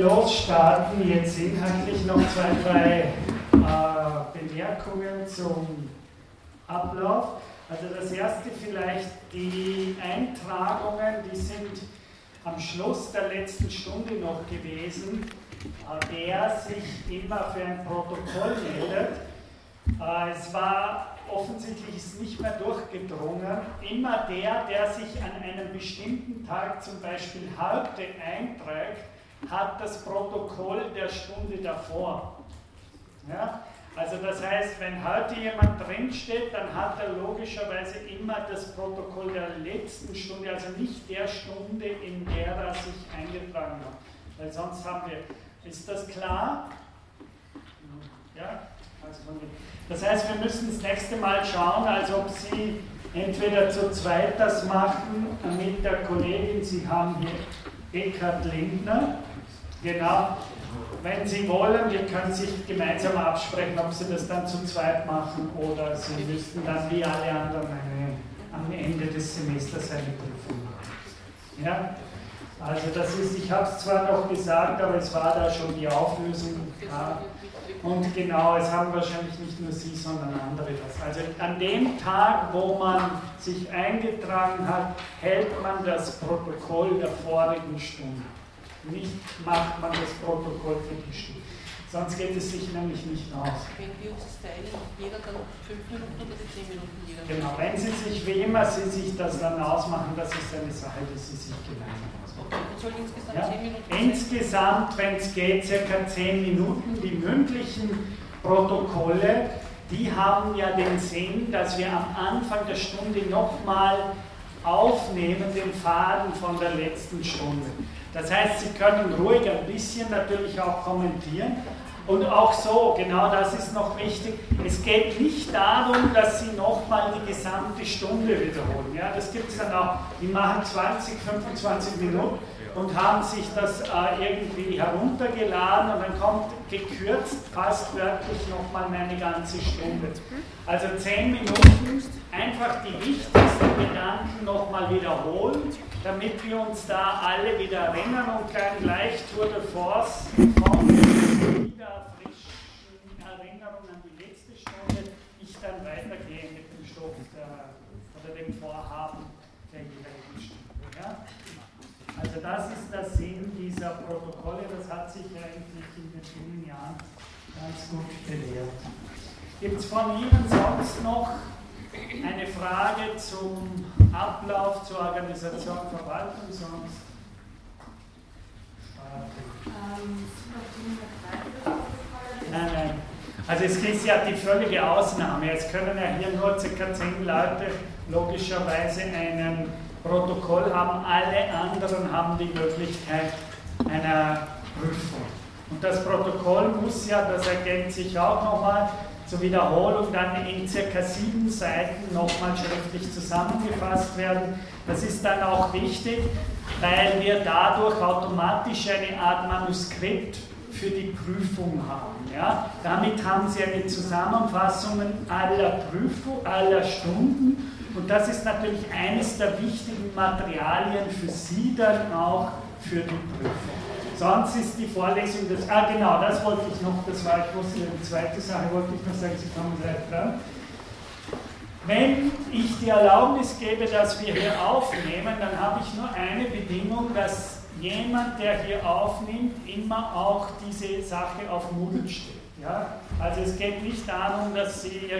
losstarten, jetzt inhaltlich noch zwei, drei äh, Bemerkungen zum Ablauf. Also das erste vielleicht die Eintragungen, die sind am Schluss der letzten Stunde noch gewesen. Äh, wer sich immer für ein Protokoll meldet, äh, es war offensichtlich ist nicht mehr durchgedrungen. Immer der, der sich an einem bestimmten Tag zum Beispiel heute einträgt, hat das Protokoll der Stunde davor. Ja? Also das heißt, wenn heute jemand drinsteht, dann hat er logischerweise immer das Protokoll der letzten Stunde, also nicht der Stunde, in der er sich eingetragen hat. Weil sonst haben wir, ist das klar? Ja? Also das heißt, wir müssen das nächste Mal schauen, als ob Sie entweder zu zweit das machen mit der Kollegin, Sie haben hier Eckhard Lindner, genau, wenn Sie wollen, wir können sich gemeinsam absprechen, ob Sie das dann zu zweit machen oder Sie müssten dann wie alle anderen eine, am Ende des Semesters eine Prüfung machen. Ja? Also das ist, ich habe es zwar noch gesagt, aber es war da schon die Auflösung. Ja. Und genau, es haben wahrscheinlich nicht nur Sie, sondern andere das. Also an dem Tag, wo man sich eingetragen hat, hält man das Protokoll der vorigen Stunde. Nicht macht man das Protokoll für die Stunde. Sonst geht es sich nämlich nicht aus. Wenn wir uns teilen, jeder dann fünf Minuten oder zehn Minuten jeder. Genau, wenn Sie sich, wie immer Sie sich das dann ausmachen, das ist eine Sache, die Sie sich gemeinsam soll insgesamt ja? 10 Minuten Insgesamt, wenn es geht, circa 10 Minuten. Die mündlichen Protokolle, die haben ja den Sinn, dass wir am Anfang der Stunde nochmal aufnehmen den Faden von der letzten Stunde. Das heißt, Sie können ruhig ein bisschen natürlich auch kommentieren. Und auch so, genau das ist noch wichtig, es geht nicht darum, dass Sie nochmal die gesamte Stunde wiederholen. Ja, das gibt es dann auch, die machen 20, 25 Minuten und haben sich das äh, irgendwie heruntergeladen und dann kommt gekürzt, fast wörtlich nochmal meine ganze Stunde. Also 10 Minuten, einfach die wichtigsten Gedanken nochmal wiederholen damit wir uns da alle wieder erinnern und dann gleich Tour de Force von wieder frischen Erinnerungen an die letzte Stunde, ich dann weitergehe mit dem Stoff der, oder dem Vorhaben der jeweiligen Stunde. Ja? Also das ist der Sinn dieser Protokolle, das hat sich eigentlich in den vielen Jahren ganz gut bewährt. Gibt es von Ihnen sonst noch eine Frage zum Ablauf, zur Organisation, Verwaltung sonst? Nein, nein. Also es ist ja die völlige Ausnahme. Jetzt können ja hier nur ca. 10 Leute logischerweise ein Protokoll haben. Alle anderen haben die Möglichkeit einer Prüfung. Und das Protokoll muss ja, das ergänzt sich auch nochmal, zur Wiederholung dann in circa sieben Seiten nochmal schriftlich zusammengefasst werden. Das ist dann auch wichtig, weil wir dadurch automatisch eine Art Manuskript für die Prüfung haben. Ja? Damit haben Sie eine Zusammenfassung aller Prüfung, aller Stunden und das ist natürlich eines der wichtigen Materialien für Sie dann auch für die Prüfung. Sonst ist die Vorlesung das. Ah, genau, das wollte ich noch, das war, ich wusste, die zweite Sache wollte ich noch sagen, Sie kommen gleich dran. Wenn ich die Erlaubnis gebe, dass wir hier aufnehmen, dann habe ich nur eine Bedingung, dass jemand, der hier aufnimmt, immer auch diese Sache auf Moodle steht. Ja? Also es geht nicht darum, dass Sie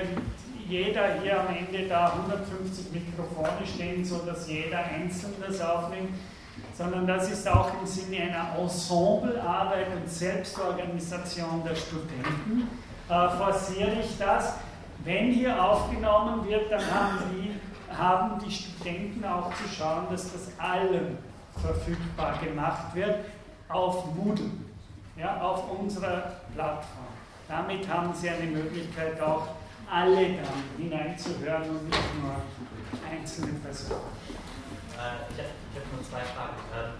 jeder hier am Ende da 150 Mikrofone stehen, sodass jeder einzeln das aufnimmt, sondern das ist auch im Sinne einer Ensemblearbeit und Selbstorganisation der Studenten, äh, forciere ich das. Wenn hier aufgenommen wird, dann haben die, haben die Studenten auch zu schauen, dass das allen verfügbar gemacht wird auf Moodle, ja, auf unserer Plattform. Damit haben sie eine Möglichkeit auch, alle dann hineinzuhören und nicht nur einzelne Personen. Äh, ich habe hab nur zwei Fragen. Ähm,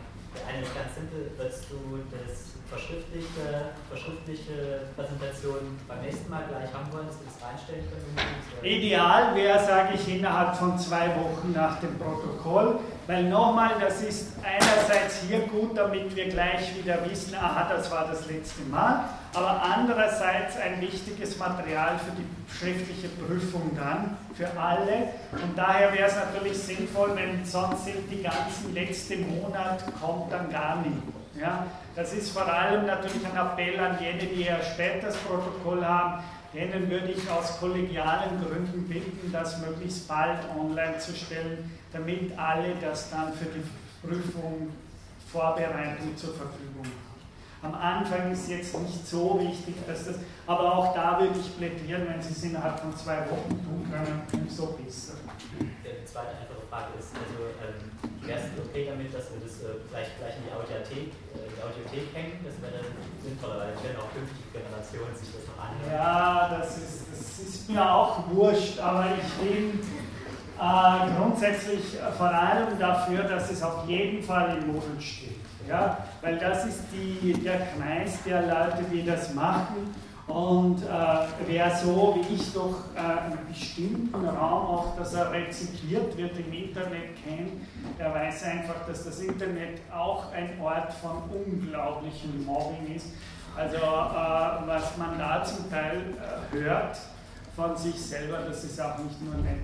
eine ist ganz simpel, würdest du das verschriftliche, verschriftlichte Präsentation beim nächsten Mal gleich haben wollen, dass wir das reinstellen können? Ideal wäre, sage ich, innerhalb von zwei Wochen nach dem Protokoll, weil nochmal, das ist einerseits hier gut, damit wir gleich wieder wissen, aha, das war das letzte Mal, aber andererseits ein wichtiges Material für die schriftliche Prüfung dann, für alle. Und daher wäre es natürlich sinnvoll, wenn sonst sind die ganzen letzten Monat kommt dann gar nicht. Ja, das ist vor allem natürlich ein Appell an jene, die eher spät das Protokoll haben. Denen würde ich aus kollegialen Gründen bitten, das möglichst bald online zu stellen, damit alle das dann für die Prüfung Vorbereitung zur Verfügung haben. Am Anfang ist jetzt nicht so wichtig, dass das, aber auch da würde ich plädieren, wenn Sie es innerhalb von zwei Wochen tun können, umso besser. Die zweite einfache Frage ist, also ähm ersten okay damit, dass wir das äh, vielleicht gleich in die Audiothek, äh, die Audiothek hängen. Das wäre dann sinnvoller, weil werden auch künftige Generationen sich das noch anhören. Ja, das ist, das ist mir auch wurscht, aber ich bin äh, grundsätzlich vor allem dafür, dass es auf jeden Fall im Modul steht. Ja? Weil das ist die, der Kreis der Leute, die das machen und äh, wer so wie ich doch äh, einen bestimmten Raum auch, dass er rezipiert wird im Internet kennt, der weiß einfach, dass das Internet auch ein Ort von unglaublichem Mobbing ist. Also äh, was man da zum Teil äh, hört von sich selber, das ist auch nicht nur nett.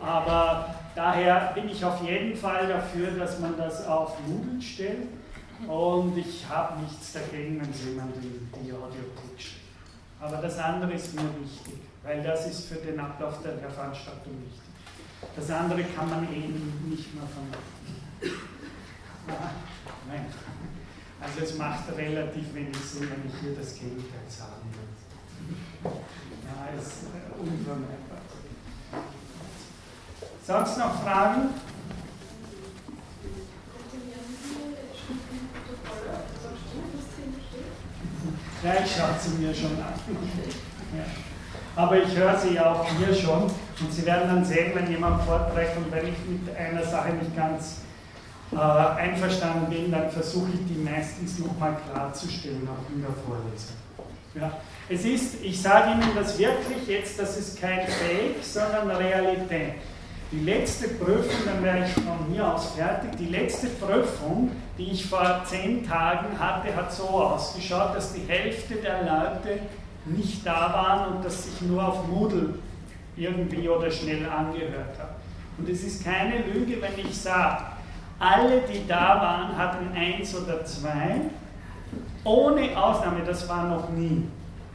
Aber daher bin ich auf jeden Fall dafür, dass man das auf Moodle stellt. Und ich habe nichts dagegen, wenn jemand in die Audiothek schaut. Aber das andere ist mir wichtig, weil das ist für den Ablauf der, der Veranstaltung wichtig. Das andere kann man eben nicht mehr vermeiden. Ah, nein. Also es macht relativ wenig Sinn, wenn ich hier das Gegenteil sagen will. Ja, ist unvermeidbar. Sonst noch Fragen? Ja, ich schaue sie mir schon an. Ja. Aber ich höre sie ja auch hier schon und Sie werden dann sehen, wenn jemand vorträgt und wenn ich mit einer Sache nicht ganz äh, einverstanden bin, dann versuche ich die meistens nochmal klarzustellen, auch in der Vorlesung. Ja. Es ist, ich sage Ihnen das wirklich jetzt, das ist kein Fake, sondern Realität. Die letzte Prüfung, dann wäre ich von hier aus fertig, die letzte Prüfung, die ich vor zehn Tagen hatte, hat so ausgeschaut, dass die Hälfte der Leute nicht da waren und dass sich nur auf Moodle irgendwie oder schnell angehört hat. Und es ist keine Lüge, wenn ich sage, alle, die da waren, hatten eins oder zwei, ohne Ausnahme, das war noch nie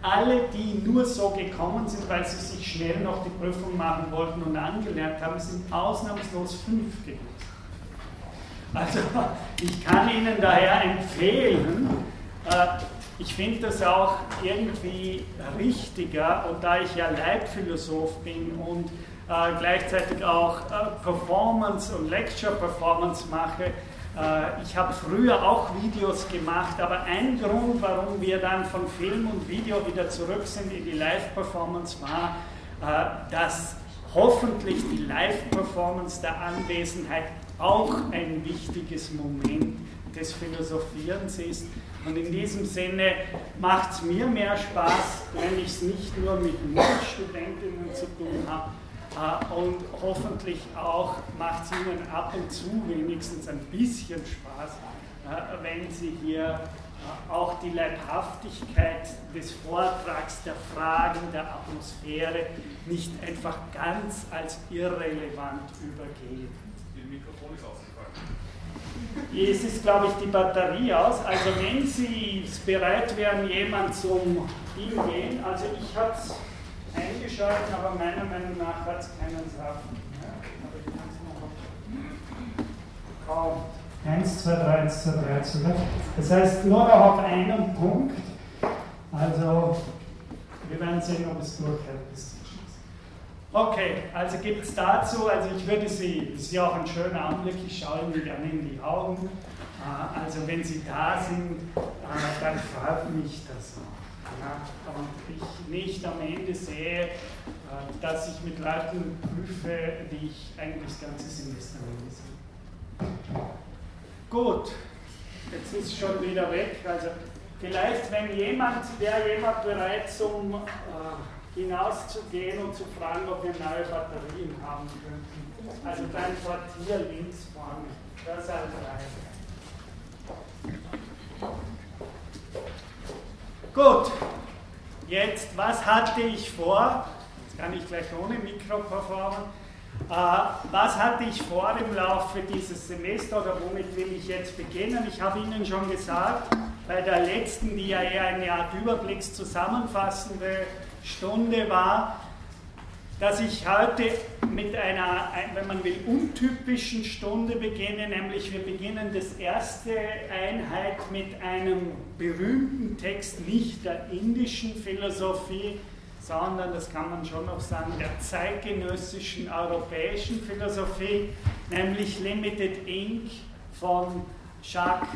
alle, die nur so gekommen sind, weil sie sich schnell noch die Prüfung machen wollten und angelernt haben, sind ausnahmslos fünf gewesen. Also ich kann Ihnen daher empfehlen, äh, ich finde das auch irgendwie richtiger und da ich ja Leitphilosoph bin und äh, gleichzeitig auch äh, Performance und Lecture-Performance mache, äh, ich habe früher auch Videos gemacht, aber ein Grund, warum wir dann von Film und Video wieder zurück sind in die Live-Performance war, äh, dass hoffentlich die Live-Performance der Anwesenheit auch ein wichtiges Moment des Philosophierens ist. Und in diesem Sinne macht es mir mehr Spaß, wenn ich es nicht nur mit Mitstudentinnen zu tun habe, äh, und hoffentlich auch macht es Ihnen ab und zu wenigstens ein bisschen Spaß, äh, wenn Sie hier äh, auch die Leibhaftigkeit des Vortrags, der Fragen, der Atmosphäre nicht einfach ganz als irrelevant übergehen. Ihr Mikrofon ist ausgefallen. Es ist, glaube ich, die Batterie aus. Also wenn Sie bereit wären, jemand zum Hingehen, also ich habe es eingeschaltet, aber meiner Meinung nach hat es keinen Saft. Ja? Aber ich kann es noch kaum. 1, 2, 3, 1, 2, 3 sogar. Das heißt, nur noch auf einen Punkt. Also, wir werden sehen, ob es durchhält bis zum Schluss. Okay, also gibt es dazu, also ich würde Sie, das ist ja auch ein schöner Anblick, ich schaue Ihnen gerne in die Augen. Äh, also, wenn Sie da sind, äh, dann freut mich das auch. Und ich nicht am Ende sehe, äh, dass ich mit Leuten prüfe, die ich eigentlich das ganze Semester lese. Gut, jetzt ist es schon wieder weg. Also vielleicht, wenn jemand, wäre jemand bereit zum äh, hinauszugehen und zu fragen, ob wir neue Batterien haben könnten. Also beim Quartier links vorne. Das als Reihe. Gut, jetzt, was hatte ich vor? Jetzt kann ich gleich ohne Mikro performen. Äh, was hatte ich vor im Laufe dieses Semesters oder womit will ich jetzt beginnen? Ich habe Ihnen schon gesagt, bei der letzten, die ja eher eine Art überblickszusammenfassende Stunde war, dass ich heute mit einer, wenn man will, untypischen Stunde beginne, nämlich wir beginnen das erste Einheit mit einem berühmten Text, nicht der indischen Philosophie, sondern, das kann man schon noch sagen, der zeitgenössischen europäischen Philosophie, nämlich Limited Inc. von Jacques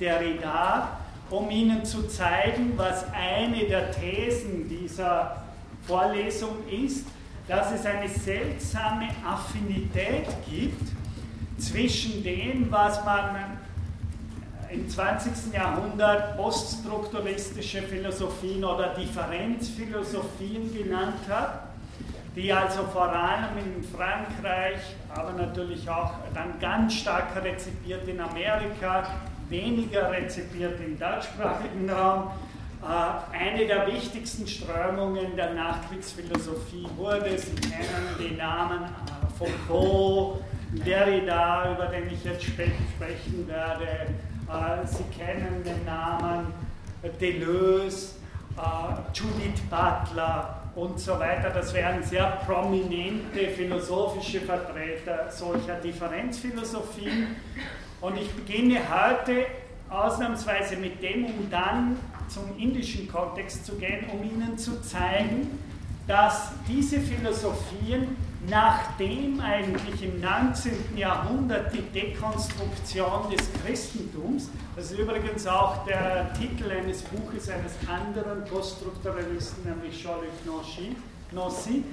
Derrida, um Ihnen zu zeigen, was eine der Thesen dieser Vorlesung ist, dass es eine seltsame Affinität gibt zwischen dem, was man im 20. Jahrhundert poststrukturalistische Philosophien oder Differenzphilosophien genannt hat, die also vor allem in Frankreich, aber natürlich auch dann ganz stark rezipiert in Amerika, weniger rezipiert im deutschsprachigen Raum, eine der wichtigsten Strömungen der Nachkriegsphilosophie wurde. Sie kennen die Namen äh, Foucault, Derrida, über den ich jetzt sprechen werde. Äh, Sie kennen den Namen Deleuze, Judith Butler und so weiter. Das wären sehr prominente philosophische Vertreter solcher Differenzphilosophien. Und ich beginne heute ausnahmsweise mit dem, um dann zum indischen Kontext zu gehen, um Ihnen zu zeigen, dass diese Philosophien, nachdem eigentlich im 19. Jahrhundert die Dekonstruktion des Christentums, das ist übrigens auch der Titel eines Buches eines anderen Poststrukturalisten, nämlich Jean-Luc Nancy,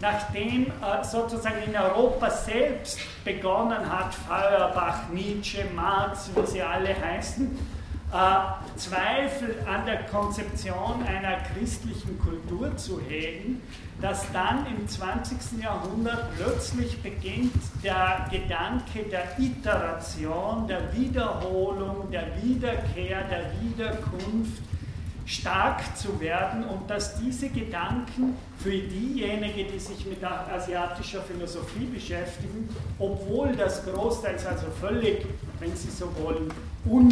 nachdem äh, sozusagen in Europa selbst begonnen hat, Feuerbach, Nietzsche, Marx, wie sie alle heißen, äh, Zweifel an der Konzeption einer christlichen Kultur zu hegen, dass dann im 20. Jahrhundert plötzlich beginnt der Gedanke der Iteration, der Wiederholung, der Wiederkehr, der Wiederkunft stark zu werden und dass diese Gedanken für diejenigen, die sich mit asiatischer Philosophie beschäftigen, obwohl das großteils also völlig, wenn Sie so wollen, un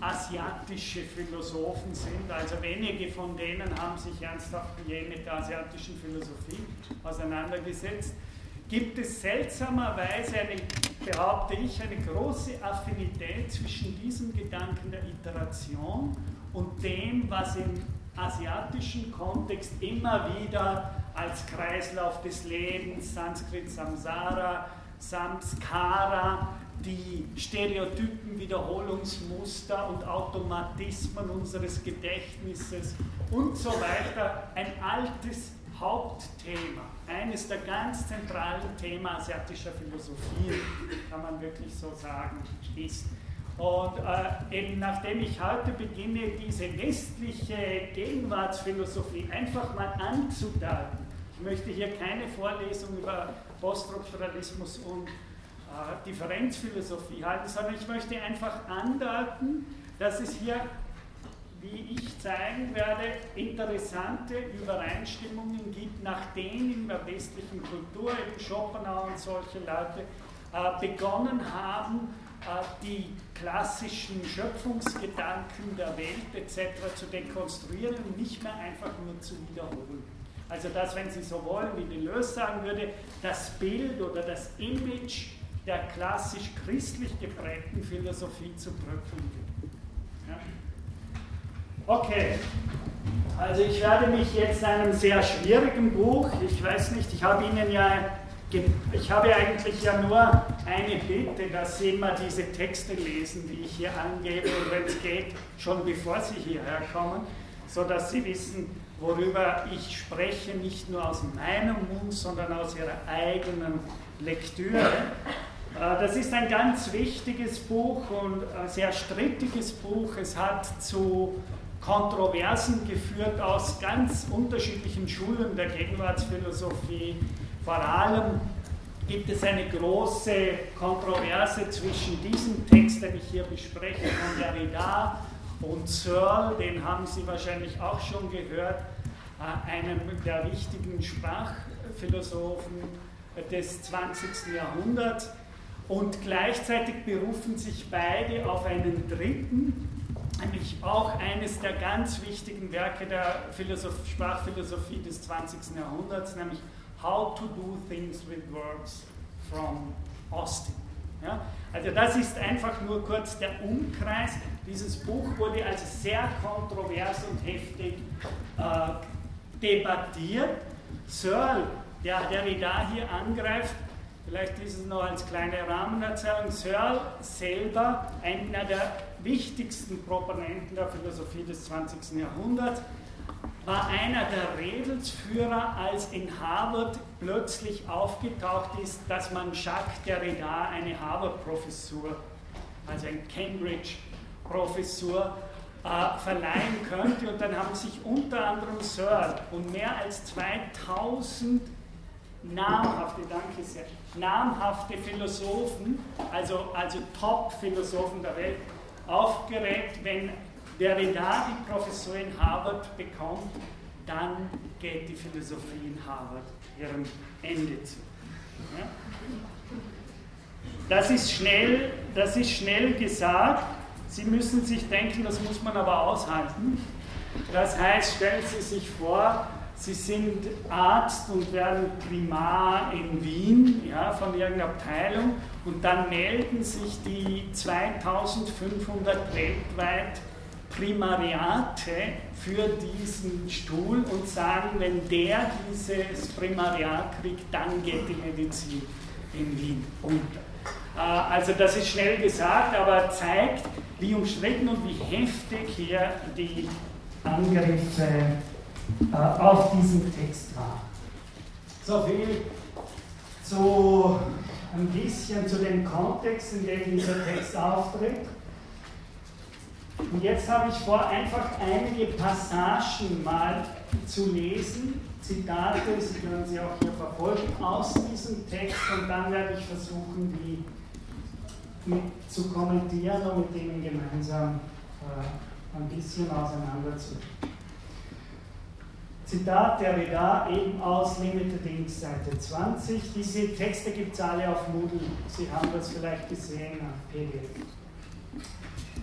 asiatische Philosophen sind. Also wenige von denen haben sich ernsthaft je mit der asiatischen Philosophie auseinandergesetzt. Gibt es seltsamerweise, eine, behaupte ich, eine große Affinität zwischen diesem Gedanken der Iteration und dem, was im asiatischen Kontext immer wieder als Kreislauf des Lebens, Sanskrit Samsara, Samskara, die Stereotypen, Wiederholungsmuster und Automatismen unseres Gedächtnisses und so weiter ein altes Hauptthema, eines der ganz zentralen Themen asiatischer Philosophie, kann man wirklich so sagen, ist. Und äh, eben nachdem ich heute beginne, diese westliche Gegenwartsphilosophie einfach mal anzudeuten, ich möchte hier keine Vorlesung über Poststrukturalismus und Differenzphilosophie halten, sondern ich möchte einfach andeuten, dass es hier, wie ich zeigen werde, interessante Übereinstimmungen gibt, nachdem in der westlichen Kultur eben Schopenhauer und solche Leute äh, begonnen haben, äh, die klassischen Schöpfungsgedanken der Welt etc. zu dekonstruieren und nicht mehr einfach nur zu wiederholen. Also das, wenn Sie so wollen, wie Deleuze sagen würde, das Bild oder das Image der klassisch christlich geprägten Philosophie zu bröckeln Ja? Okay, also ich werde mich jetzt einem sehr schwierigen Buch, ich weiß nicht, ich habe Ihnen ja, ich habe eigentlich ja nur eine Bitte, dass Sie immer diese Texte lesen, die ich hier angebe und wenn es geht, schon bevor Sie hierher kommen, sodass Sie wissen, worüber ich spreche, nicht nur aus meinem Mund, sondern aus Ihrer eigenen Lektüre. Äh, das ist ein ganz wichtiges Buch und ein sehr strittiges Buch. Es hat zu Kontroversen geführt aus ganz unterschiedlichen Schulen der Gegenwartsphilosophie. Vor allem gibt es eine große Kontroverse zwischen diesem Text, den ich hier bespreche, von Derrida und Searle, den haben Sie wahrscheinlich auch schon gehört, äh, einem der wichtigen Sprachphilosophen des 20. Jahrhunderts. Und gleichzeitig berufen sich beide auf einen dritten, nämlich auch eines der ganz wichtigen Werke der Philosoph Sprachphilosophie des 20. Jahrhunderts, nämlich How to Do Things with Words from Austin. Ja? Also das ist einfach nur kurz der Umkreis. Dieses Buch wurde also sehr kontrovers und heftig äh, debattiert. Searle, der Derrida hier angreift, vielleicht ist es noch als kleine Rahmenerzählung, Searle selber, einer der wichtigsten Proponenten der Philosophie des 20. Jahrhunderts, war einer der Redelsführer, als in Harvard plötzlich aufgetaucht ist, dass man Jacques Derrida eine Harvard-Professur, also eine Cambridge-Professur, äh, verleihen könnte. Und dann haben sich unter anderem Searle und mehr als 2000 namhafte, danke sehr, namhafte Philosophen, also, also Top-Philosophen der Welt, aufgeregt, wenn Derrida die Professur in Harvard bekommt, dann geht die Philosophie in Harvard ihrem Ende zu. Ja? Das, ist schnell, das ist schnell gesagt. Sie müssen sich denken, das muss man aber aushalten. Das heißt, stellen Sie sich vor, Sie sind Arzt und werden Primar in Wien ja, von irgendeiner Abteilung und dann melden sich die 2500 weltweit Primariate für diesen Stuhl und sagen, wenn der dieses Primariat kriegt, dann geht die Medizin in Wien unter. Äh, also das ist schnell gesagt, aber zeigt, wie umstritten und wie heftig hier die Angriffe äh, auf diesen Text war. So viel zu ein bisschen zu dem Kontext, in dem dieser Text auftritt. Und jetzt habe ich vor, einfach einige Passagen mal zu lesen, Zitate, Sie können sie auch hier verfolgen, aus diesem Text und dann werde ich versuchen, die zu kommentieren und mit denen gemeinsam äh, ein bisschen auseinanderzunehmen. Zitat der Derrida, eben aus Limited Inc. Seite 20. Diese Texte gibt es alle auf Moodle. Sie haben das vielleicht gesehen auf PDF.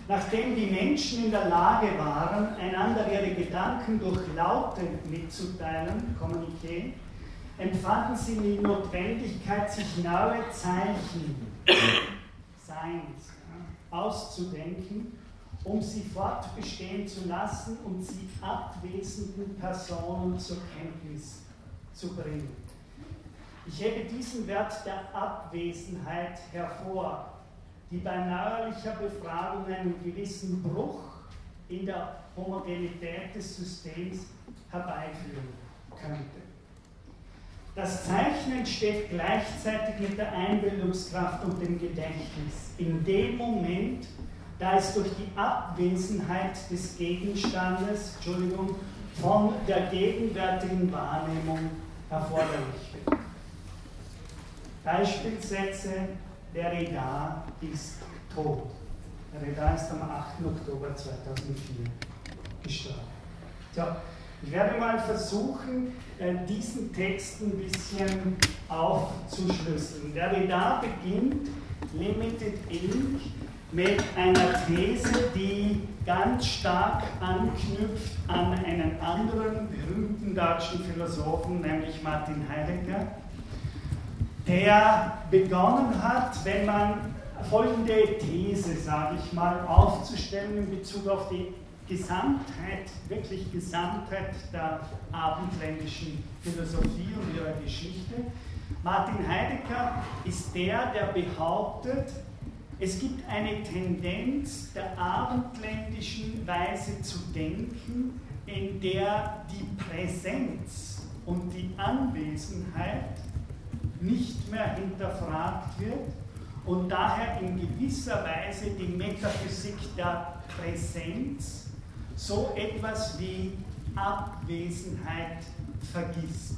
Nachdem die Menschen in der Lage waren, einander ihre Gedanken durch Laute mitzuteilen, Kommuniqué, empfanden sie die Notwendigkeit, sich neue Zeichen Seins ja, auszudenken um sie fortbestehen zu lassen und sie abwesenden Personen zur Kenntnis zu bringen. Ich hebe diesen Wert der Abwesenheit hervor, die bei neuerlicher Befragung einen gewissen Bruch in der Homogenität des Systems herbeiführen könnte. Das Zeichnen steht gleichzeitig mit der Einbildungskraft und dem Gedächtnis. In dem Moment, da es durch die Abwesenheit des Gegenstandes, Entschuldigung, von der gegenwärtigen Wahrnehmung erforderlich wird. Beispielsätze, der Reda ist tot. Der Reda ist am 8. Oktober 2004 gestorben. So, ich werde mal versuchen, äh, diesen Text ein bisschen aufzuschlüsseln. Der Reda beginnt Limited Inc mit einer These, die ganz stark anknüpft an einen anderen berühmten deutschen Philosophen, nämlich Martin Heidegger, der begonnen hat, wenn man folgende These, sage ich mal, aufzustellen in Bezug auf die Gesamtheit, wirklich Gesamtheit der abendländischen Philosophie und ihrer Geschichte. Martin Heidegger ist der, der behauptet, es gibt eine Tendenz der abendländischen Weise zu denken, in der die Präsenz und die Anwesenheit nicht mehr hinterfragt wird und daher in gewisser Weise die Metaphysik der Präsenz so etwas wie Abwesenheit vergisst.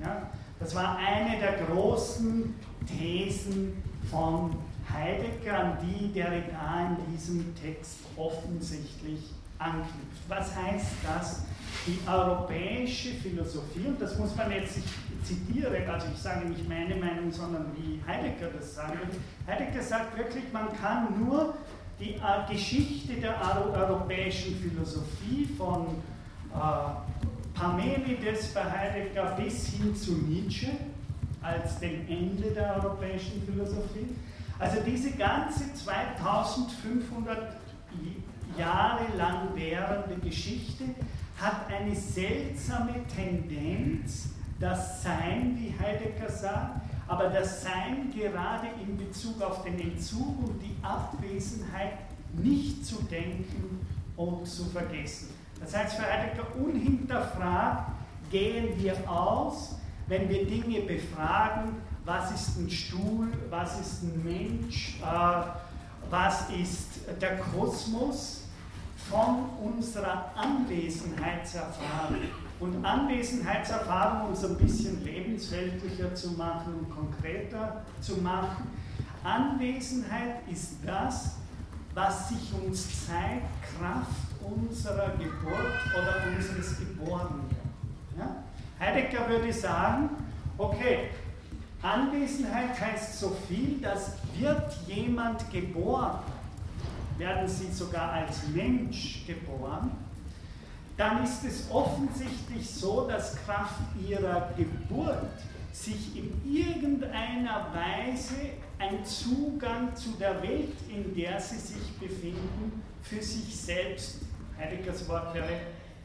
Ja? Das war eine der großen Thesen von Heidegger, an die Derrida in diesem Text offensichtlich anknüpft. Was heißt das? Die europäische Philosophie, und das muss man jetzt, ich zitiere, also ich sage nicht meine Meinung, sondern wie Heidegger das sagt. Heidegger sagt wirklich, man kann nur die äh, Geschichte der europäischen Philosophie von äh, Parmenides bei Heidegger bis hin zu Nietzsche als dem Ende der europäischen Philosophie. Also diese ganze 2500 Jahre lang währende Geschichte hat eine seltsame Tendenz, das Sein, wie Heidegger sagt, aber das Sein gerade in Bezug auf den Entzug und die Abwesenheit nicht zu denken und zu vergessen. Das heißt, für Heidegger unhinterfragt gehen wir aus, wenn wir Dinge befragen, was ist ein Stuhl, was ist ein Mensch, äh, was ist der Kosmos, von unserer Anwesenheitserfahrung. Und Anwesenheitserfahrung, um es ein bisschen lebensweltlicher zu machen und konkreter zu machen, Anwesenheit ist das, was sich uns zeigt, Kraft unserer Geburt oder unseres Geborenwerden. Ja? Heidegger würde sagen, okay, Anwesenheit heißt so viel, dass wird jemand geboren, werden sie sogar als Mensch geboren, dann ist es offensichtlich so, dass Kraft ihrer Geburt sich in irgendeiner Weise ein Zugang zu der Welt, in der sie sich befinden, für sich selbst, Heideggers Wort wäre,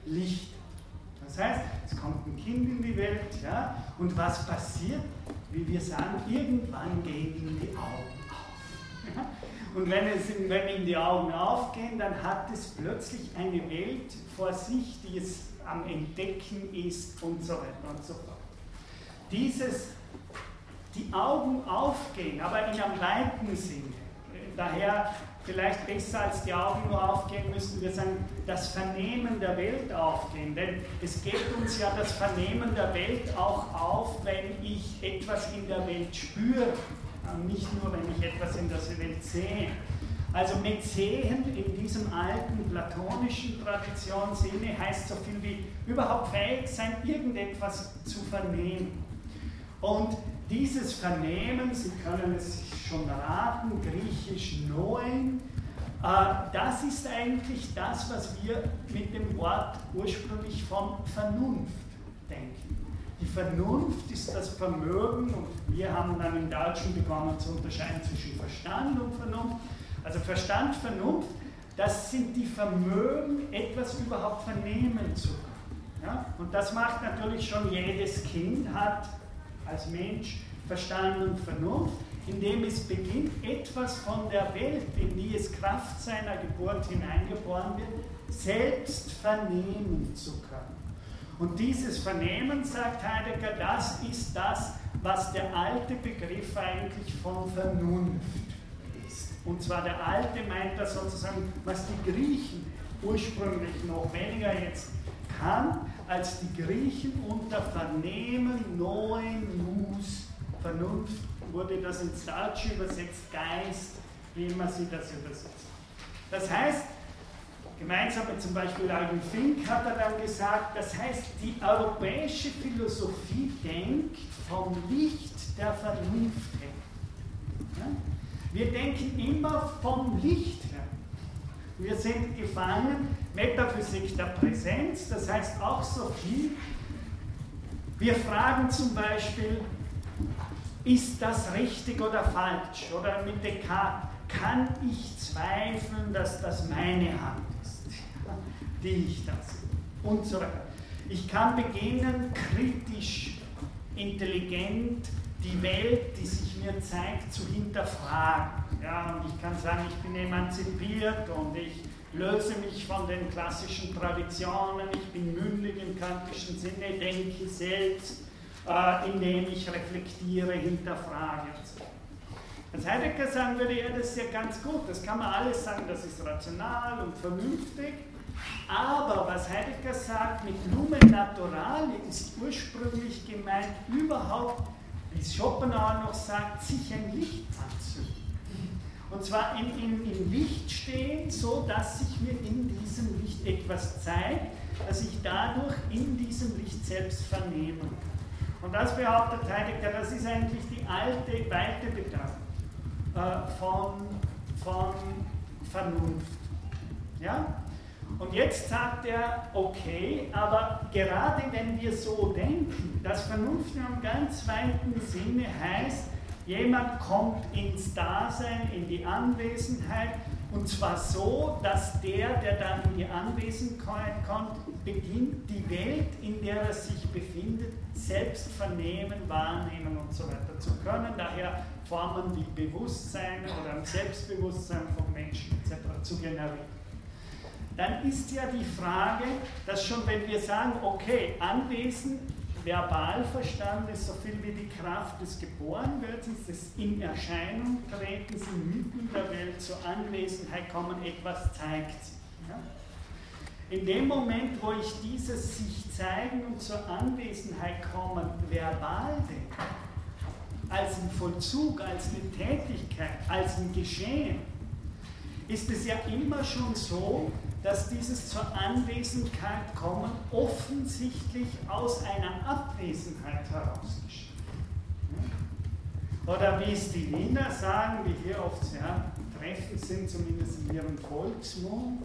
Licht. Das heißt, es kommt ein Kind in die Welt, ja, und was passiert? Wie wir sagen, irgendwann gehen ihm die Augen auf. Und wenn, es, wenn ihm die Augen aufgehen, dann hat es plötzlich eine Welt vor sich, die es am Entdecken ist und so weiter und so fort. Dieses, die Augen aufgehen, aber in einem weiten Sinne. Daher vielleicht besser als die Augen nur aufgehen, müssen wir sagen, das Vernehmen der Welt aufgehen. Denn es geht uns ja das Vernehmen der Welt auch auf, wenn ich etwas in der Welt spüre nicht nur, wenn ich etwas in der Welt sehe. Also mit Sehen in diesem alten platonischen Traditionssinne heißt so viel wie überhaupt fähig sein, irgendetwas zu vernehmen. Und dieses Vernehmen, Sie können es sich schon raten, griechisch Noen, äh, das ist eigentlich das, was wir mit dem Wort ursprünglich von Vernunft denken. Die Vernunft ist das Vermögen, und wir haben dann im Deutschen begonnen zu unterscheiden zwischen Verstand und Vernunft. Also Verstand, Vernunft, das sind die Vermögen, etwas überhaupt vernehmen zu können. Ja? Und das macht natürlich schon jedes Kind, hat als Mensch Verstand und Vernunft, indem es beginnt, etwas von der Welt, in die es Kraft seiner Geburt hineingeboren wird, selbst vernehmen zu können. Und dieses Vernehmen, sagt Heidegger, das ist das, was der alte Begriff eigentlich von Vernunft ist. Und zwar der alte meint das sozusagen, was die Griechen ursprünglich noch weniger jetzt kann, als die Griechen unter Vernehmen, Noen, Mus, Vernunft, wurde das ins Deutsche übersetzt, Geist, wie immer sie das übersetzt. Das heißt, Gemeinsam mit zum Beispiel Alvin Fink hat er dann gesagt, das heißt, die europäische Philosophie denkt vom Licht der Vernunft her. Wir denken immer vom Licht her. Wir sind gefangen, Metaphysik der Präsenz, das heißt auch so viel. Wir fragen zum Beispiel, ist das richtig oder falsch? Oder mit Descartes, kann ich zweifeln, dass das meine Hand die ich das und so weiter. Ich kann beginnen, kritisch, intelligent die Welt, die sich mir zeigt, zu hinterfragen. Ja, und ich kann sagen, ich bin emanzipiert und ich löse mich von den klassischen Traditionen, ich bin mündig im kantischen Sinne, denke selbst, äh, indem ich reflektiere, hinterfrage und so. Als Heidegger sagen würde, ja, das ist ja ganz gut, das kann man alles sagen, das ist rational und vernünftig, aber was Heidegger sagt mit Lumen Naturale ist ursprünglich gemeint, überhaupt, wie Schopenhauer noch sagt, sich ein Licht anzünden. Und zwar im, im, im Licht stehen, so dass sich mir in diesem Licht etwas zeigt, dass ich dadurch in diesem Licht selbst vernehmen kann. Und das behauptet Heidegger, das ist eigentlich die alte, weite Bedeutung äh, von, von Vernunft. Ja? Und jetzt sagt er, okay, aber gerade wenn wir so denken, dass Vernunft einem ganz weiten Sinne heißt, jemand kommt ins Dasein, in die Anwesenheit, und zwar so, dass der, der dann in die Anwesenheit kommt, beginnt, die Welt, in der er sich befindet, selbst vernehmen, wahrnehmen und so weiter zu können. Daher Formen wie Bewusstsein oder ein Selbstbewusstsein von Menschen etc. zu generieren dann ist ja die Frage, dass schon wenn wir sagen, okay, Anwesen, verbal verstanden ist so viel wie die Kraft des Geborenwerdens, des in Erscheinung tretens, inmitten der Welt zur Anwesenheit kommen, etwas zeigt sich. Ja? In dem Moment, wo ich dieses sich zeigen und zur Anwesenheit kommen verbal denke, als ein Vollzug, als eine Tätigkeit, als ein Geschehen, ist es ja immer schon so, dass dieses zur Anwesenheit kommen offensichtlich aus einer Abwesenheit heraus geschieht. Oder wie es die Wiener sagen, wie hier oft sehr treffend sind, zumindest in ihrem Volksmund,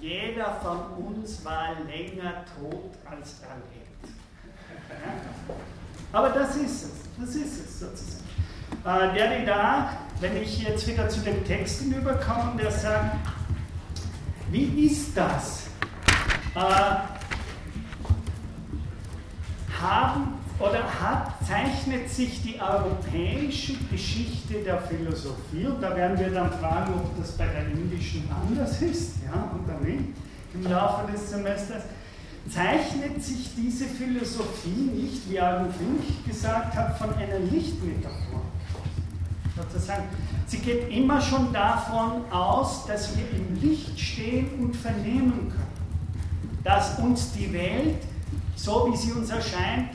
jeder von uns war länger tot als er lebt. Aber das ist es, das ist es sozusagen. Äh, der, da, wenn ich jetzt wieder zu den Texten überkomme, der sagt, wie ist das? Äh, haben oder hat, zeichnet sich die europäische Geschichte der Philosophie, und da werden wir dann fragen, ob das bei der indischen anders ist, ja, oder nicht, im Laufe des Semesters, zeichnet sich diese Philosophie nicht, wie Argen Fink gesagt hat, von einer Lichtmetaphor. Sozusagen, Sie geht immer schon davon aus, dass wir im Licht stehen und vernehmen können. Dass uns die Welt, so wie sie uns erscheint,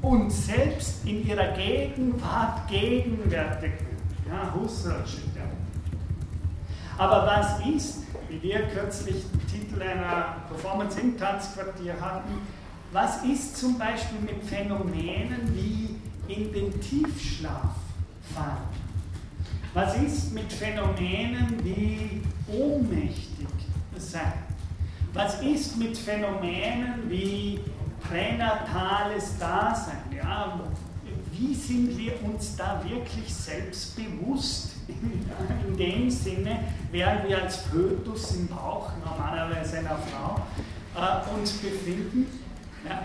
uns selbst in ihrer Gegenwart gegenwärtig wird. Ja, Husserl steht ja. Aber was ist, wie wir kürzlich den Titel einer Performance im Tanzquartier hatten, was ist zum Beispiel mit Phänomenen wie in den Tiefschlaf fallen? Was ist mit Phänomenen wie ohnmächtig sein? Was ist mit Phänomenen wie pränatales Dasein? Ja, wie sind wir uns da wirklich selbstbewusst? In dem Sinne, während wir als Fötus im Bauch normalerweise einer Frau äh, uns befinden. Ja.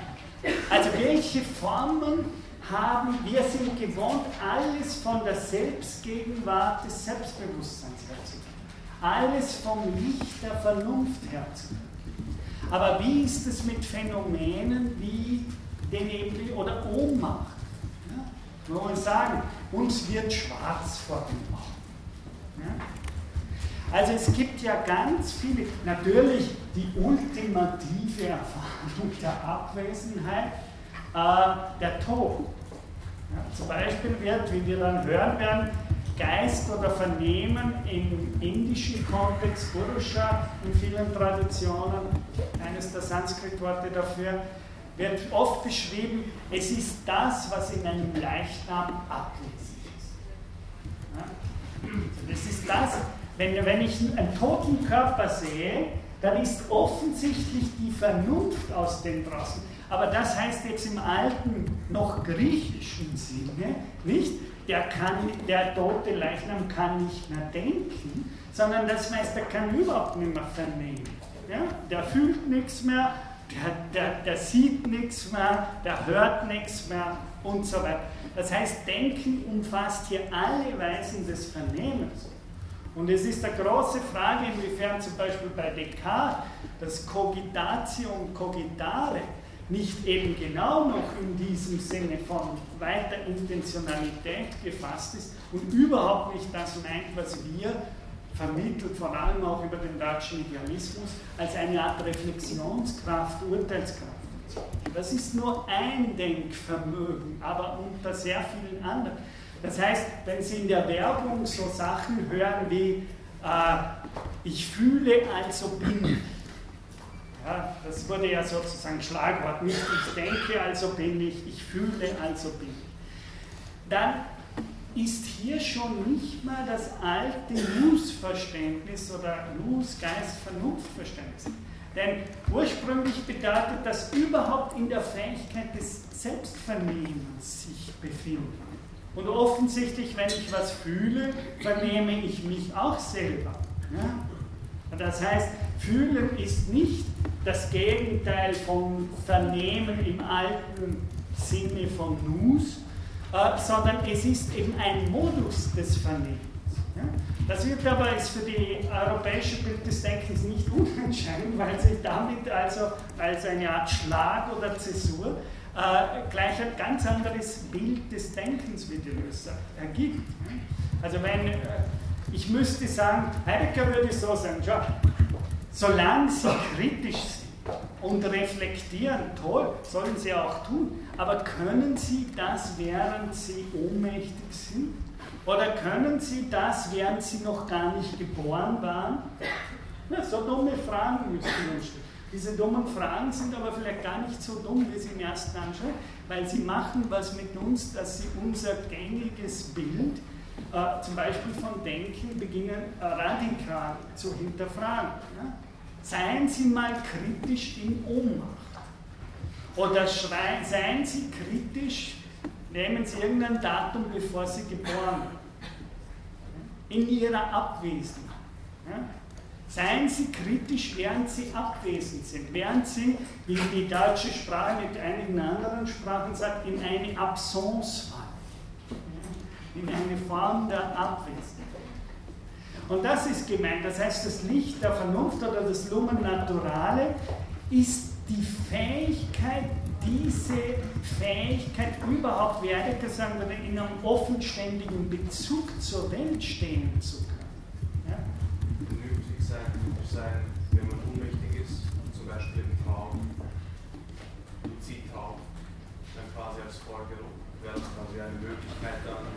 Also welche Formen haben, wir sind gewohnt, alles von der Selbstgegenwart des Selbstbewusstseins herzugeben. Alles vom Licht der Vernunft herzugeben. Aber wie ist es mit Phänomenen wie den eben oder Ohnmacht? Ja? Wir wollen sagen, uns wird schwarz vor dem Augen. Ja? Also es gibt ja ganz viele, natürlich die ultimative Erfahrung der Abwesenheit, äh, der Tod. Ja, zum Beispiel wird, wie wir dann hören werden, Geist oder Vernehmen im indischen Kontext, Purusha in vielen Traditionen, eines der Sanskrit-Worte dafür, wird oft beschrieben, es ist das, was in einem Leichnam ablesig ist. Ja? Das ist das, wenn, wenn ich einen toten Körper sehe, dann ist offensichtlich die Vernunft aus dem draußen. Aber das heißt jetzt im alten, noch griechischen Sinne, nicht, der, kann, der tote Leichnam kann nicht mehr denken, sondern das heißt, er kann überhaupt nicht mehr vernehmen. ja? der fühlt nichts mehr, der, der, der sieht nichts mehr, der hört nichts mehr und so weiter. Das heißt, Denken umfasst hier alle Weisen des Vernehmens. Und es ist eine große Frage, inwiefern zum Beispiel bei Descartes das Cogitatio und Cogitare nicht eben genau noch in diesem Sinne von weiter Intentionalität gefasst ist und überhaupt nicht das meint, was wir vermittelt, vor allem auch über den deutschen Idealismus, als eine Art Reflexionskraft, Urteilskraft. Das ist nur ein Denkvermögen, aber unter sehr vielen anderen. Das heißt, wenn Sie in der Werbung so Sachen hören wie äh, ich fühle, also bin ich. Ja, das wurde ja sozusagen Schlagwort. Nicht ich denke, also bin ich, ich fühle, also bin ich. Dann ist hier schon nicht mal das alte Luz-Verständnis oder Luz-Geist-Vernunftverständnis. Denn ursprünglich bedeutet das überhaupt in der Fähigkeit des Selbstvernehmens sich befinden. Und offensichtlich, wenn ich was fühle, vernehme ich mich auch selber. Ja? Das heißt, fühlen ist nicht das Gegenteil vom Vernehmen im alten Sinne von Nus, äh, sondern es ist eben ein Modus des Vernehmens. Ja? Das wird aber ist für die europäische Bild des Denkens nicht unentscheidend, weil sich damit also als eine Art Schlag oder Zäsur äh, gleich ein ganz anderes Bild des Denkens, wie Deleuze sagt, ergibt. Also wenn, äh, ich müsste sagen, Heidegger würde so sagen, schau, solange Sie kritisch sind und reflektieren, toll, sollen Sie auch tun, aber können Sie das, während Sie ohnmächtig sind? Oder können Sie das, während Sie noch gar nicht geboren waren? Ja, so dumme Fragen müssen uns stellen. Diese dummen Fragen sind aber vielleicht gar nicht so dumm, wie sie im ersten anschauen, weil sie machen was mit uns, dass sie unser gängiges Bild, äh, zum Beispiel von Denken, beginnen äh, radikal zu hinterfragen. Ja? Seien Sie mal kritisch in Ohnmacht. Oder schreien, seien Sie kritisch, nehmen Sie irgendein Datum, bevor Sie geboren werden. In Ihrer Abwesenheit. Ja? Seien Sie kritisch, während Sie abwesend sind, während Sie, wie die deutsche Sprache mit einigen anderen Sprachen sagt, in eine Absence fallen, in eine Form der Abwesenheit. Und das ist gemeint, das heißt, das Licht der Vernunft oder das Lumen Naturale ist die Fähigkeit, diese Fähigkeit überhaupt, wie Heidegger sagen würde, in einem offenständigen Bezug zur Welt stehen zu können. Sein, wenn man ohnmächtig ist, zum Beispiel im Traum, Luzidtraum, dann quasi als Folge wäre es quasi eine Möglichkeit, dann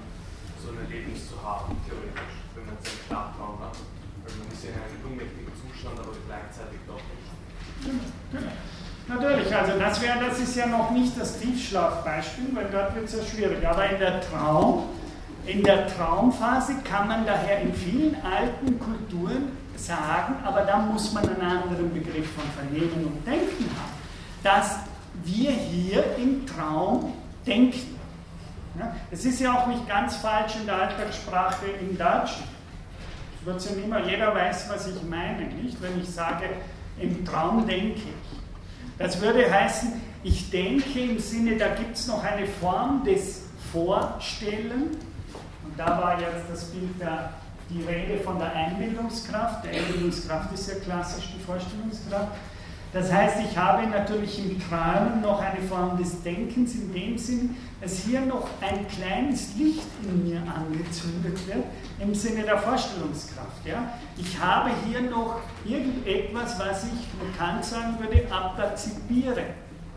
so ein Erlebnis zu haben, theoretisch, wenn man jetzt einen Schlaftraum hat. Weil man ist ja in einem ohnmächtigen Zustand, aber gleichzeitig doch nicht. Natürlich, also das, wär, das ist ja noch nicht das Tiefschlafbeispiel, weil dort wird es ja schwierig. Aber in der Traum, in der Traumphase kann man daher in vielen alten Kulturen sagen, aber da muss man einen anderen Begriff von Vernehmen und Denken haben, dass wir hier im Traum denken. Es ist ja auch nicht ganz falsch in der Alltagssprache im Deutschen. Es wird ja immer, jeder weiß, was ich meine, nicht? Wenn ich sage, im Traum denke ich. Das würde heißen, ich denke im Sinne, da gibt es noch eine Form des Vorstellen. Und da war jetzt das Bild der die Rede von der Einbildungskraft. Die Einbildungskraft ist ja klassisch die Vorstellungskraft. Das heißt, ich habe natürlich im Träumen noch eine Form des Denkens in dem Sinn, dass hier noch ein kleines Licht in mir angezündet wird, im Sinne der Vorstellungskraft. Ja? Ich habe hier noch irgendetwas, was ich, man kann sagen würde, aperzipiere,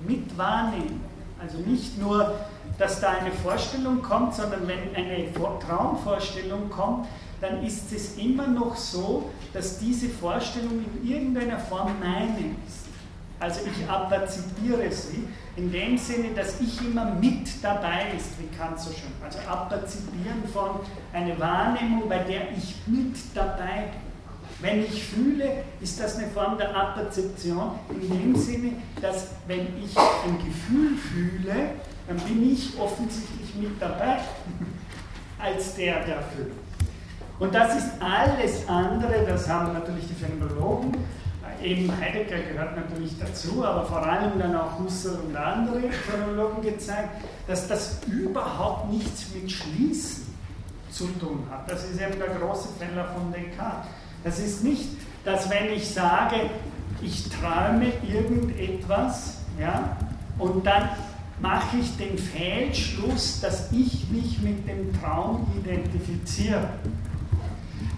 mit wahrnehmen. Also nicht nur, dass da eine Vorstellung kommt, sondern wenn eine Traumvorstellung kommt, dann ist es immer noch so, dass diese Vorstellung in irgendeiner Form meine ist. Also ich aperzipiere sie in dem Sinne, dass ich immer mit dabei ist, wie Kant so schön. Also aperzipieren von einer Wahrnehmung, bei der ich mit dabei bin. Wenn ich fühle, ist das eine Form der Aperzeption in dem Sinne, dass wenn ich ein Gefühl fühle, dann bin ich offensichtlich mit dabei als der, der fühlt. Und das ist alles andere, das haben natürlich die Phänomenologen eben Heidegger gehört natürlich dazu, aber vor allem dann auch Husserl und andere Phänomenologen gezeigt, dass das überhaupt nichts mit Schließen zu tun hat. Das ist eben der große Fehler von Descartes. Das ist nicht, dass wenn ich sage, ich träume irgendetwas, ja, und dann mache ich den Fehlschluss, dass ich mich mit dem Traum identifiziere.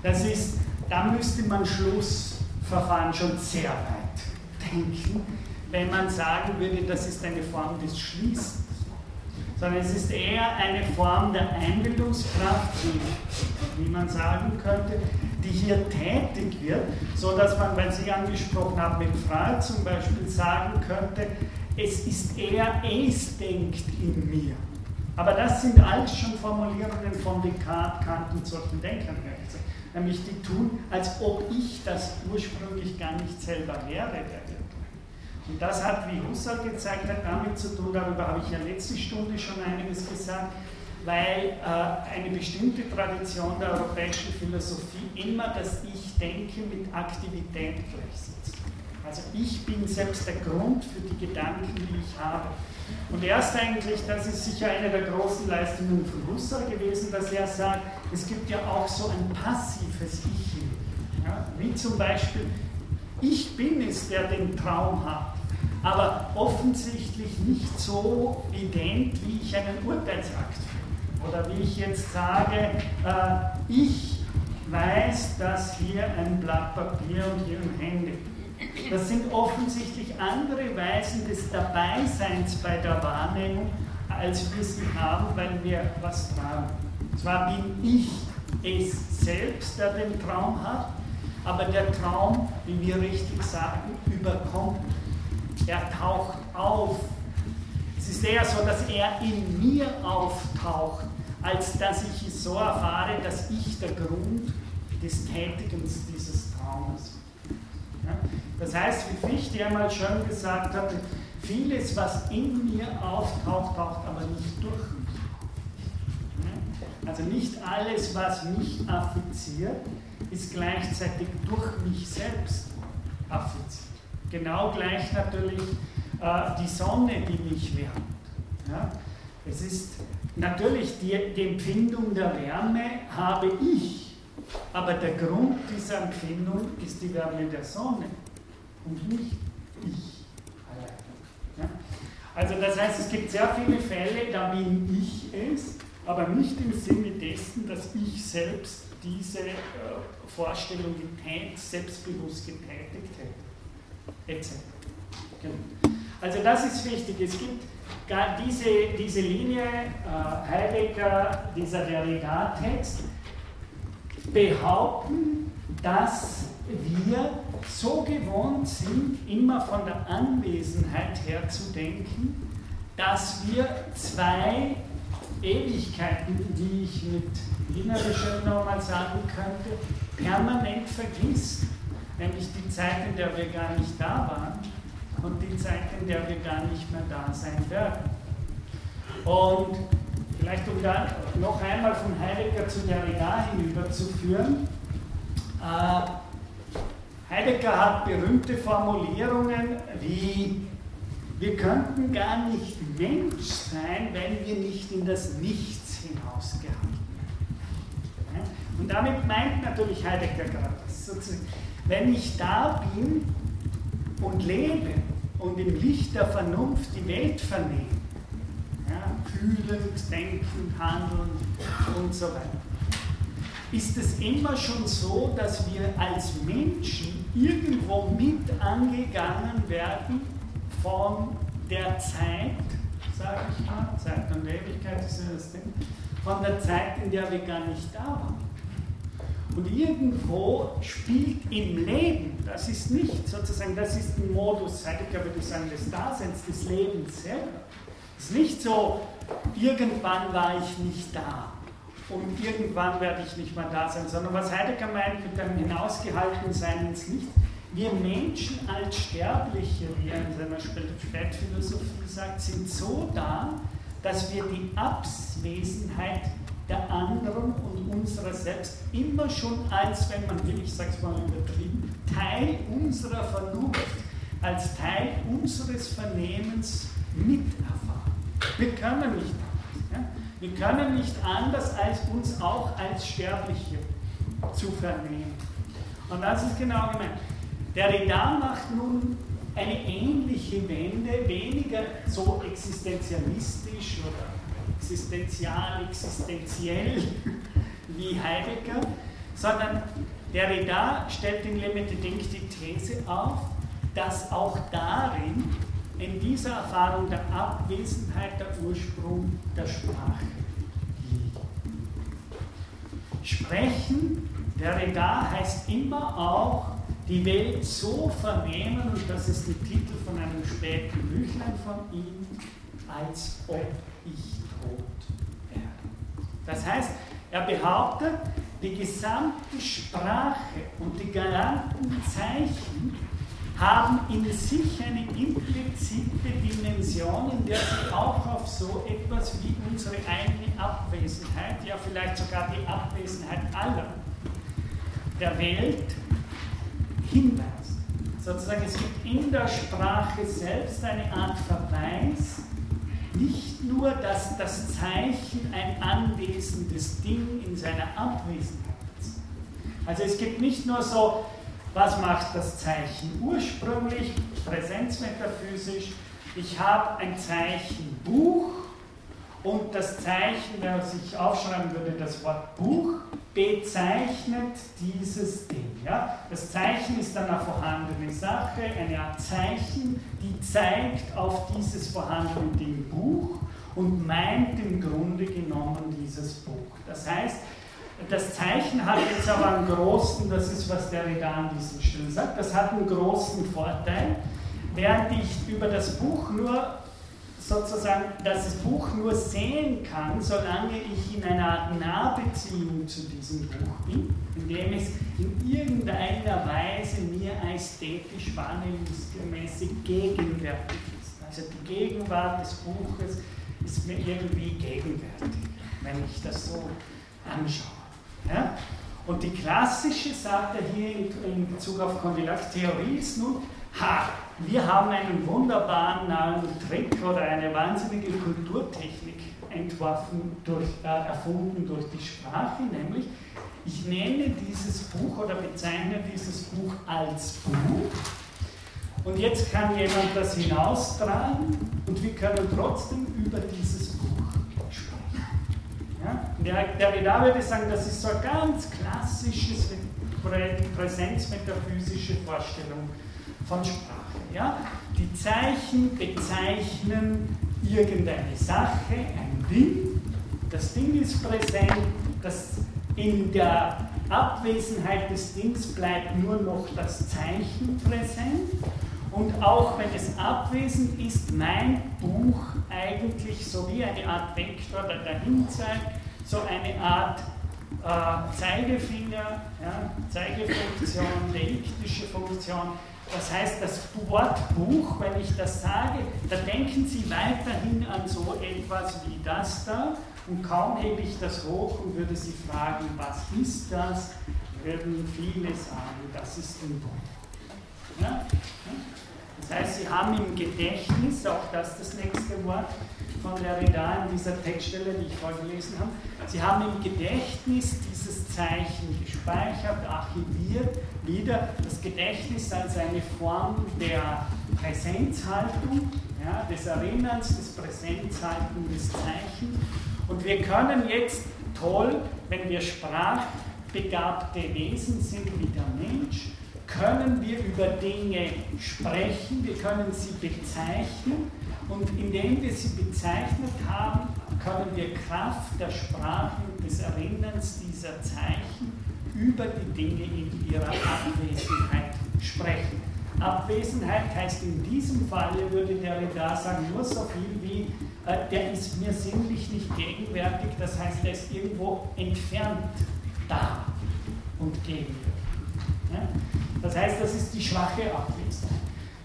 Das ist, da müsste man Schlussverfahren schon sehr weit denken, wenn man sagen würde, das ist eine Form des Schließens. Sondern es ist eher eine Form der Einbildungskraft, wie man sagen könnte, die hier tätig wird, so dass man, wenn Sie angesprochen haben, mit Freud zum Beispiel sagen könnte, es ist eher es denkt in mir. Aber das sind alles schon Formulierungen von Descartes, Kant und solchen Denkern. Nämlich die tun, als ob ich das ursprünglich gar nicht selber wäre, der Und das hat, wie Husserl gezeigt hat, damit zu tun, darüber habe ich ja letzte Stunde schon einiges gesagt, weil äh, eine bestimmte Tradition der europäischen Philosophie immer das Ich denke mit Aktivität gleichsetzt. Also ich bin selbst der Grund für die Gedanken, die ich habe. Und erst eigentlich, das ist sicher eine der großen Leistungen von Husserl gewesen, dass er sagt, es gibt ja auch so ein passives Ich. Ja, wie zum Beispiel, ich bin es, der den Traum hat, aber offensichtlich nicht so ident, wie ich einen Urteilsakt führe. Oder wie ich jetzt sage, äh, ich weiß, dass hier ein Blatt Papier und hier ein Handy das sind offensichtlich andere Weisen des Dabeiseins bei der Wahrnehmung, als wir sie haben, weil wir was tragen. Zwar bin ich es selbst, der den Traum hat, aber der Traum, wie wir richtig sagen, überkommt. Er taucht auf. Es ist eher so, dass er in mir auftaucht, als dass ich es so erfahre, dass ich der Grund des Tätigens dieses Traumes bin. Das heißt, wie Fichte einmal schön gesagt hat, vieles, was in mir auftaucht, taucht aber nicht durch mich. Also nicht alles, was mich affiziert, ist gleichzeitig durch mich selbst affiziert. Genau gleich natürlich äh, die Sonne, die mich wärmt. Ja? Es ist natürlich die, die Empfindung der Wärme habe ich aber der Grund dieser Empfindung ist die Wärme der Sonne und nicht ich allein. Ja? Also das heißt, es gibt sehr viele Fälle, da bin ich es, aber nicht im Sinne dessen, dass ich selbst diese äh, Vorstellung geteilt, selbstbewusst getätigt hätte. Etc. Genau. Also das ist wichtig. Es gibt diese, diese Linie, äh, Heidegger, dieser Derrida-Text, behaupten, dass wir so gewohnt sind, immer von der Anwesenheit her zu denken, dass wir zwei Ewigkeiten, die ich mit Wienerischem nochmal sagen könnte, permanent vergisst. Nämlich die Zeit, in der wir gar nicht da waren und die Zeit, in der wir gar nicht mehr da sein werden. Und Vielleicht um da noch einmal von Heidegger zu Derrida hinüberzuführen. Äh, Heidegger hat berühmte Formulierungen wie wir könnten gar nicht Mensch sein, wenn wir nicht in das Nichts hinausgehalten werden. Und damit meint natürlich Heidegger gerade das. Wenn ich da bin und lebe und im Licht der Vernunft die Welt vernehme, fühlen, denken, handeln und so weiter. Ist es immer schon so, dass wir als Menschen irgendwo mit angegangen werden von der Zeit, sage ich mal, Zeit und Ewigkeit ist ja das Ding, von der Zeit, in der wir gar nicht da waren. Und irgendwo spielt im Leben, das ist nicht sozusagen, das ist ein Modus, Heidegger würde sagen, des Daseins, des Lebens selber. Es ist nicht so, irgendwann war ich nicht da und irgendwann werde ich nicht mehr da sein, sondern was Heidegger meint mit dem Hinausgehaltensein ins Licht, wir Menschen als Sterbliche, wie er in seiner Spätphilosophie sagt, sind so da, dass wir die Abwesenheit der anderen und unserer selbst immer schon als, wenn man will, ich sage es mal übertrieben, Teil unserer Vernunft, als Teil unseres Vernehmens miterfahren. Wir können nicht? Wir können nicht anders, als uns auch als Sterbliche zu vernehmen. Und das ist genau gemeint. Der Redan macht nun eine ähnliche Wende, weniger so existenzialistisch oder existenzial, existenziell wie Heidegger, sondern der Reda stellt in Limited Ding die These auf, dass auch darin, in dieser Erfahrung der Abwesenheit, der Ursprung der Sprache liegt. Sprechen, der Reda heißt immer auch, die Welt so vernehmen, und das ist der Titel von einem späten Büchlein von ihm, als ob ich tot wäre. Das heißt, er behauptet, die gesamte Sprache und die genannten Zeichen haben in sich eine implizite Dimension, in der sie auch auf so etwas wie unsere eigene Abwesenheit, ja vielleicht sogar die Abwesenheit aller der Welt hinweist. Sozusagen, es gibt in der Sprache selbst eine Art Verweis, nicht nur, dass das Zeichen ein anwesendes Ding in seiner Abwesenheit ist. Also es gibt nicht nur so, was macht das Zeichen ursprünglich, präsenzmetaphysisch, ich habe ein Zeichen Buch und das Zeichen, wenn man sich aufschreiben würde, das Wort Buch, bezeichnet dieses Ding. Ja? Das Zeichen ist dann eine vorhandene Sache, eine Art Zeichen, die zeigt auf dieses vorhandene Ding Buch und meint im Grunde genommen dieses Buch. Das heißt, das Zeichen hat jetzt aber einen großen, das ist, was der Reda an diesen Stellen sagt, das hat einen großen Vorteil, während ich über das Buch nur sozusagen das Buch nur sehen kann, solange ich in einer Nahbeziehung zu diesem Buch bin, indem es in irgendeiner Weise mir ästhetisch wahrnehmungsmäßig gegenwärtig ist. Also die Gegenwart des Buches ist mir irgendwie gegenwärtig, wenn ich das so anschaue. Ja? Und die klassische, sagt er hier in, Bezug auf Condillac-Theorie, ist nun, ha, wir haben einen wunderbaren neuen Trick oder eine wahnsinnige Kulturtechnik entworfen, durch, äh, erfunden durch die Sprache, nämlich ich nenne dieses Buch oder bezeichne dieses Buch als Buch und jetzt kann jemand das hinaustragen und wir können trotzdem über dieses. Ja? Der, der Reda würde sagen, das ist so eine ganz klassische präsenzmetaphysische Vorstellung von Sprache. Ja? Die Zeichen bezeichnen irgendeine Sache, ein Ding. Das Ding ist präsent, das in der Abwesenheit des Dings bleibt nur noch das Zeichen präsent. Und auch wenn es abwesend ist, mein Buch eigentlich so wie eine Art Vektor, der dahin zeigt, so eine Art äh, Zeigefinger, ja, Zeigefunktion, deiktische Funktion, das heißt, das Wortbuch, wenn ich das sage, da denken Sie weiterhin an so etwas wie das da und kaum hebe ich das hoch und würde Sie fragen, was ist das, würden viele sagen, das ist ein Buch. Ja? Das heißt, Sie haben im Gedächtnis, auch das das nächste Wort von Derrida in dieser Textstelle, die ich vorgelesen habe, Sie haben im Gedächtnis dieses Zeichen gespeichert, archiviert wieder das Gedächtnis als eine Form der Präsenzhaltung, ja, des Erinnerns, des Präsenzhalten des Zeichens. Und wir können jetzt toll, wenn wir sprachbegabte Wesen sind wie der Mensch, können wir über Dinge sprechen, wir können sie bezeichnen und indem wir sie bezeichnet haben, können wir Kraft der Sprache und des Erinnerns dieser Zeichen über die Dinge in ihrer Abwesenheit sprechen. Abwesenheit heißt in diesem Falle, würde der Redar sagen, nur so viel wie, äh, der ist mir sinnlich nicht gegenwärtig, das heißt, er ist irgendwo entfernt da und gegenwärtig. Ja? Das heißt, das ist die schwache Abwesenheit.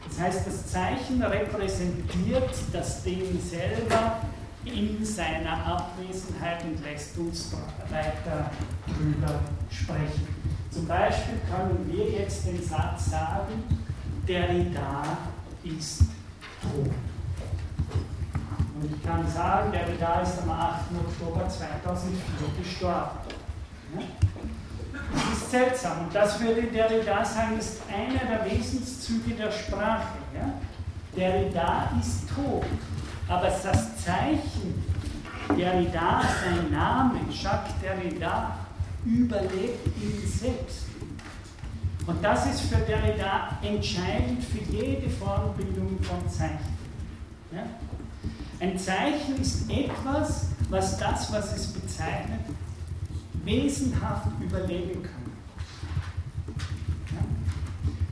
Das heißt, das Zeichen repräsentiert das Ding selber in seiner Abwesenheit und lässt uns weiter drüber sprechen. Zum Beispiel können wir jetzt den Satz sagen, Derrida ist tot. Und ich kann sagen, Derrida ist am 8. Oktober 2004 gestorben. Das ist seltsam. Und das würde Derrida sagen, ist einer der Wesenszüge der Sprache. Ja? Derrida ist tot. Aber das Zeichen Derrida, sein Name, Jacques Derrida, überlebt ihn selbst. Und das ist für Derrida entscheidend für jede Formbildung von Zeichen. Ja? Ein Zeichen ist etwas, was das, was es bezeichnet, wesenhaft überleben kann.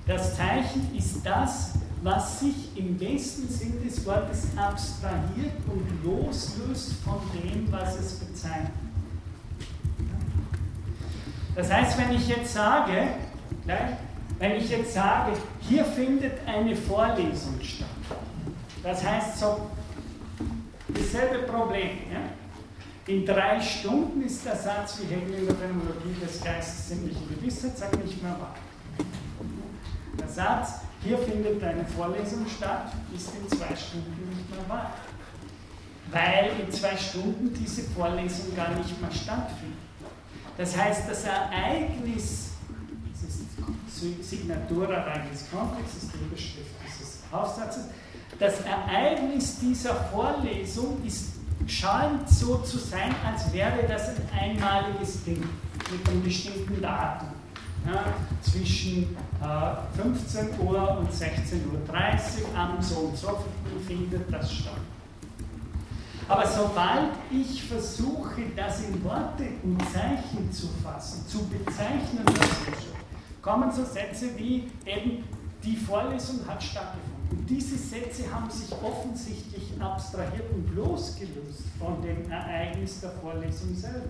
Das Zeichen ist das, was sich im besten Sinn des Wortes abstrahiert und loslöst von dem, was es bezeichnet. Das heißt, wenn ich jetzt sage, wenn ich jetzt sage, hier findet eine Vorlesung statt, das heißt so, dasselbe Problem. Ja? In drei Stunden ist der Satz, wie Hegel in der Phänomenologie des Geistes sinnliche Gewissheit sagt, nicht mehr wahr. Der Satz, hier findet eine Vorlesung statt, ist in zwei Stunden nicht mehr wahr. Weil in zwei Stunden diese Vorlesung gar nicht mehr stattfindet. Das heißt, das Ereignis, das ist Signaturereignis Kontext, ist die Überschrift dieses Aufsatzes, das Ereignis dieser Vorlesung ist, scheint so zu sein, als wäre das ein einmaliges Ding mit einem bestimmten Datum. Ja, zwischen äh, 15 Uhr und 16.30 Uhr am so und so findet das statt. Aber sobald ich versuche, das in Worte und Zeichen zu fassen, zu bezeichnen, kommen so Sätze wie eben, die Vorlesung hat stattgefunden. Und diese Sätze haben sich offensichtlich abstrahiert und losgelöst von dem Ereignis der Vorlesung selber.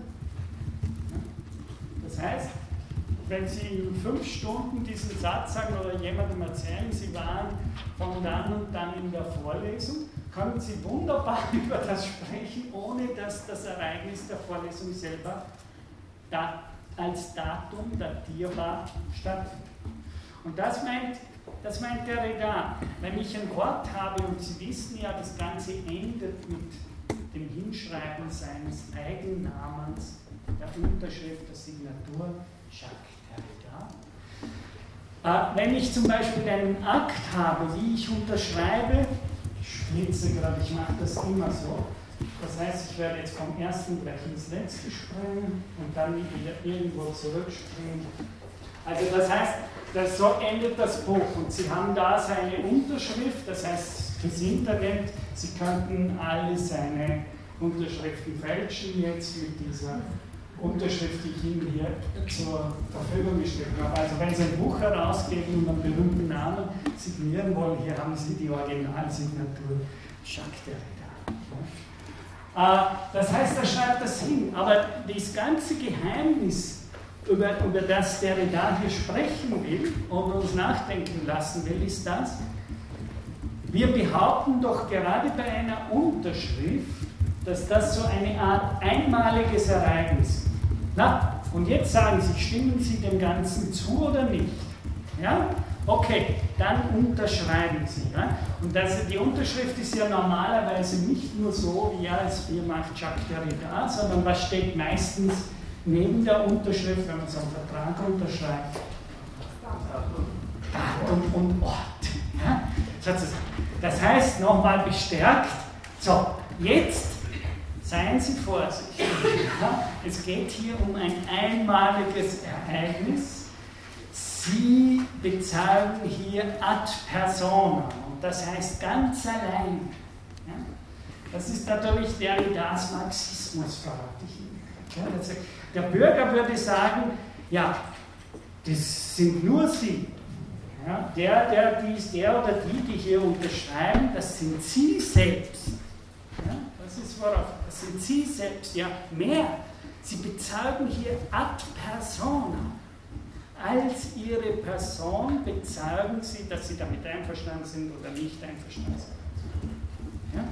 Das heißt, wenn Sie in fünf Stunden diesen Satz sagen oder jemandem erzählen, Sie waren von dann und dann in der Vorlesung, können Sie wunderbar über das sprechen, ohne dass das Ereignis der Vorlesung selber da als Datum datierbar stattfindet. Und das meint, das meint der Reda. Wenn ich ein Wort habe, und Sie wissen ja, das Ganze endet mit dem Hinschreiben seines Eigennamens, der Unterschrift, der Signatur, Jacques Derrida. Äh, wenn ich zum Beispiel einen Akt habe, wie ich unterschreibe, schnitze gerade, ich mache das immer so. Das heißt, ich werde jetzt vom ersten gleich ins letzte springen und dann wieder irgendwo zurückspringen. Also das heißt, das, so endet das Buch und Sie haben da seine Unterschrift, das heißt fürs Internet, Sie könnten alle seine Unterschriften fälschen jetzt mit dieser Unterschrift, die ich Ihnen hier zur Verfügung gestellt habe. Also wenn Sie ein Buch herausgeben und einen berühmten Namen signieren wollen, hier haben Sie die Originalsignatur Jacques Derrida. Äh, das heißt, er schreibt das hin, aber das ganze Geheimnis, über, über das Derrida hier sprechen will und uns nachdenken lassen will, ist das, wir behaupten doch gerade bei einer Unterschrift, dass das so eine Art einmaliges Ereignis ist. Na, und jetzt sagen Sie, stimmen Sie dem Ganzen zu oder nicht? Ja? Okay, dann unterschreiben Sie. Ja? Und das, die Unterschrift ist ja normalerweise nicht nur so, wie ja, es hier macht Jacques Derrida, sondern was steht meistens neben der Unterschrift, wenn man so einen Vertrag unterschreibt? Datum und Ort. Ja? Das heißt, nochmal bestärkt, so, jetzt Seien Sie vorsichtig. Es geht hier um ein einmaliges Ereignis. Sie bezahlen hier ad personam, und das heißt ganz allein. Das ist natürlich Derridas Marxismus, verrate ich Ihnen. Der Bürger würde sagen, ja, das sind nur Sie. Ja, der, der, dies, der oder die, die hier unterschreiben, das sind Sie selbst. Ja, das ist worauf sind Sie selbst ja mehr. Sie bezeugen hier ad persona. Als Ihre Person bezeugen Sie, dass Sie damit einverstanden sind oder nicht einverstanden sind. Ja?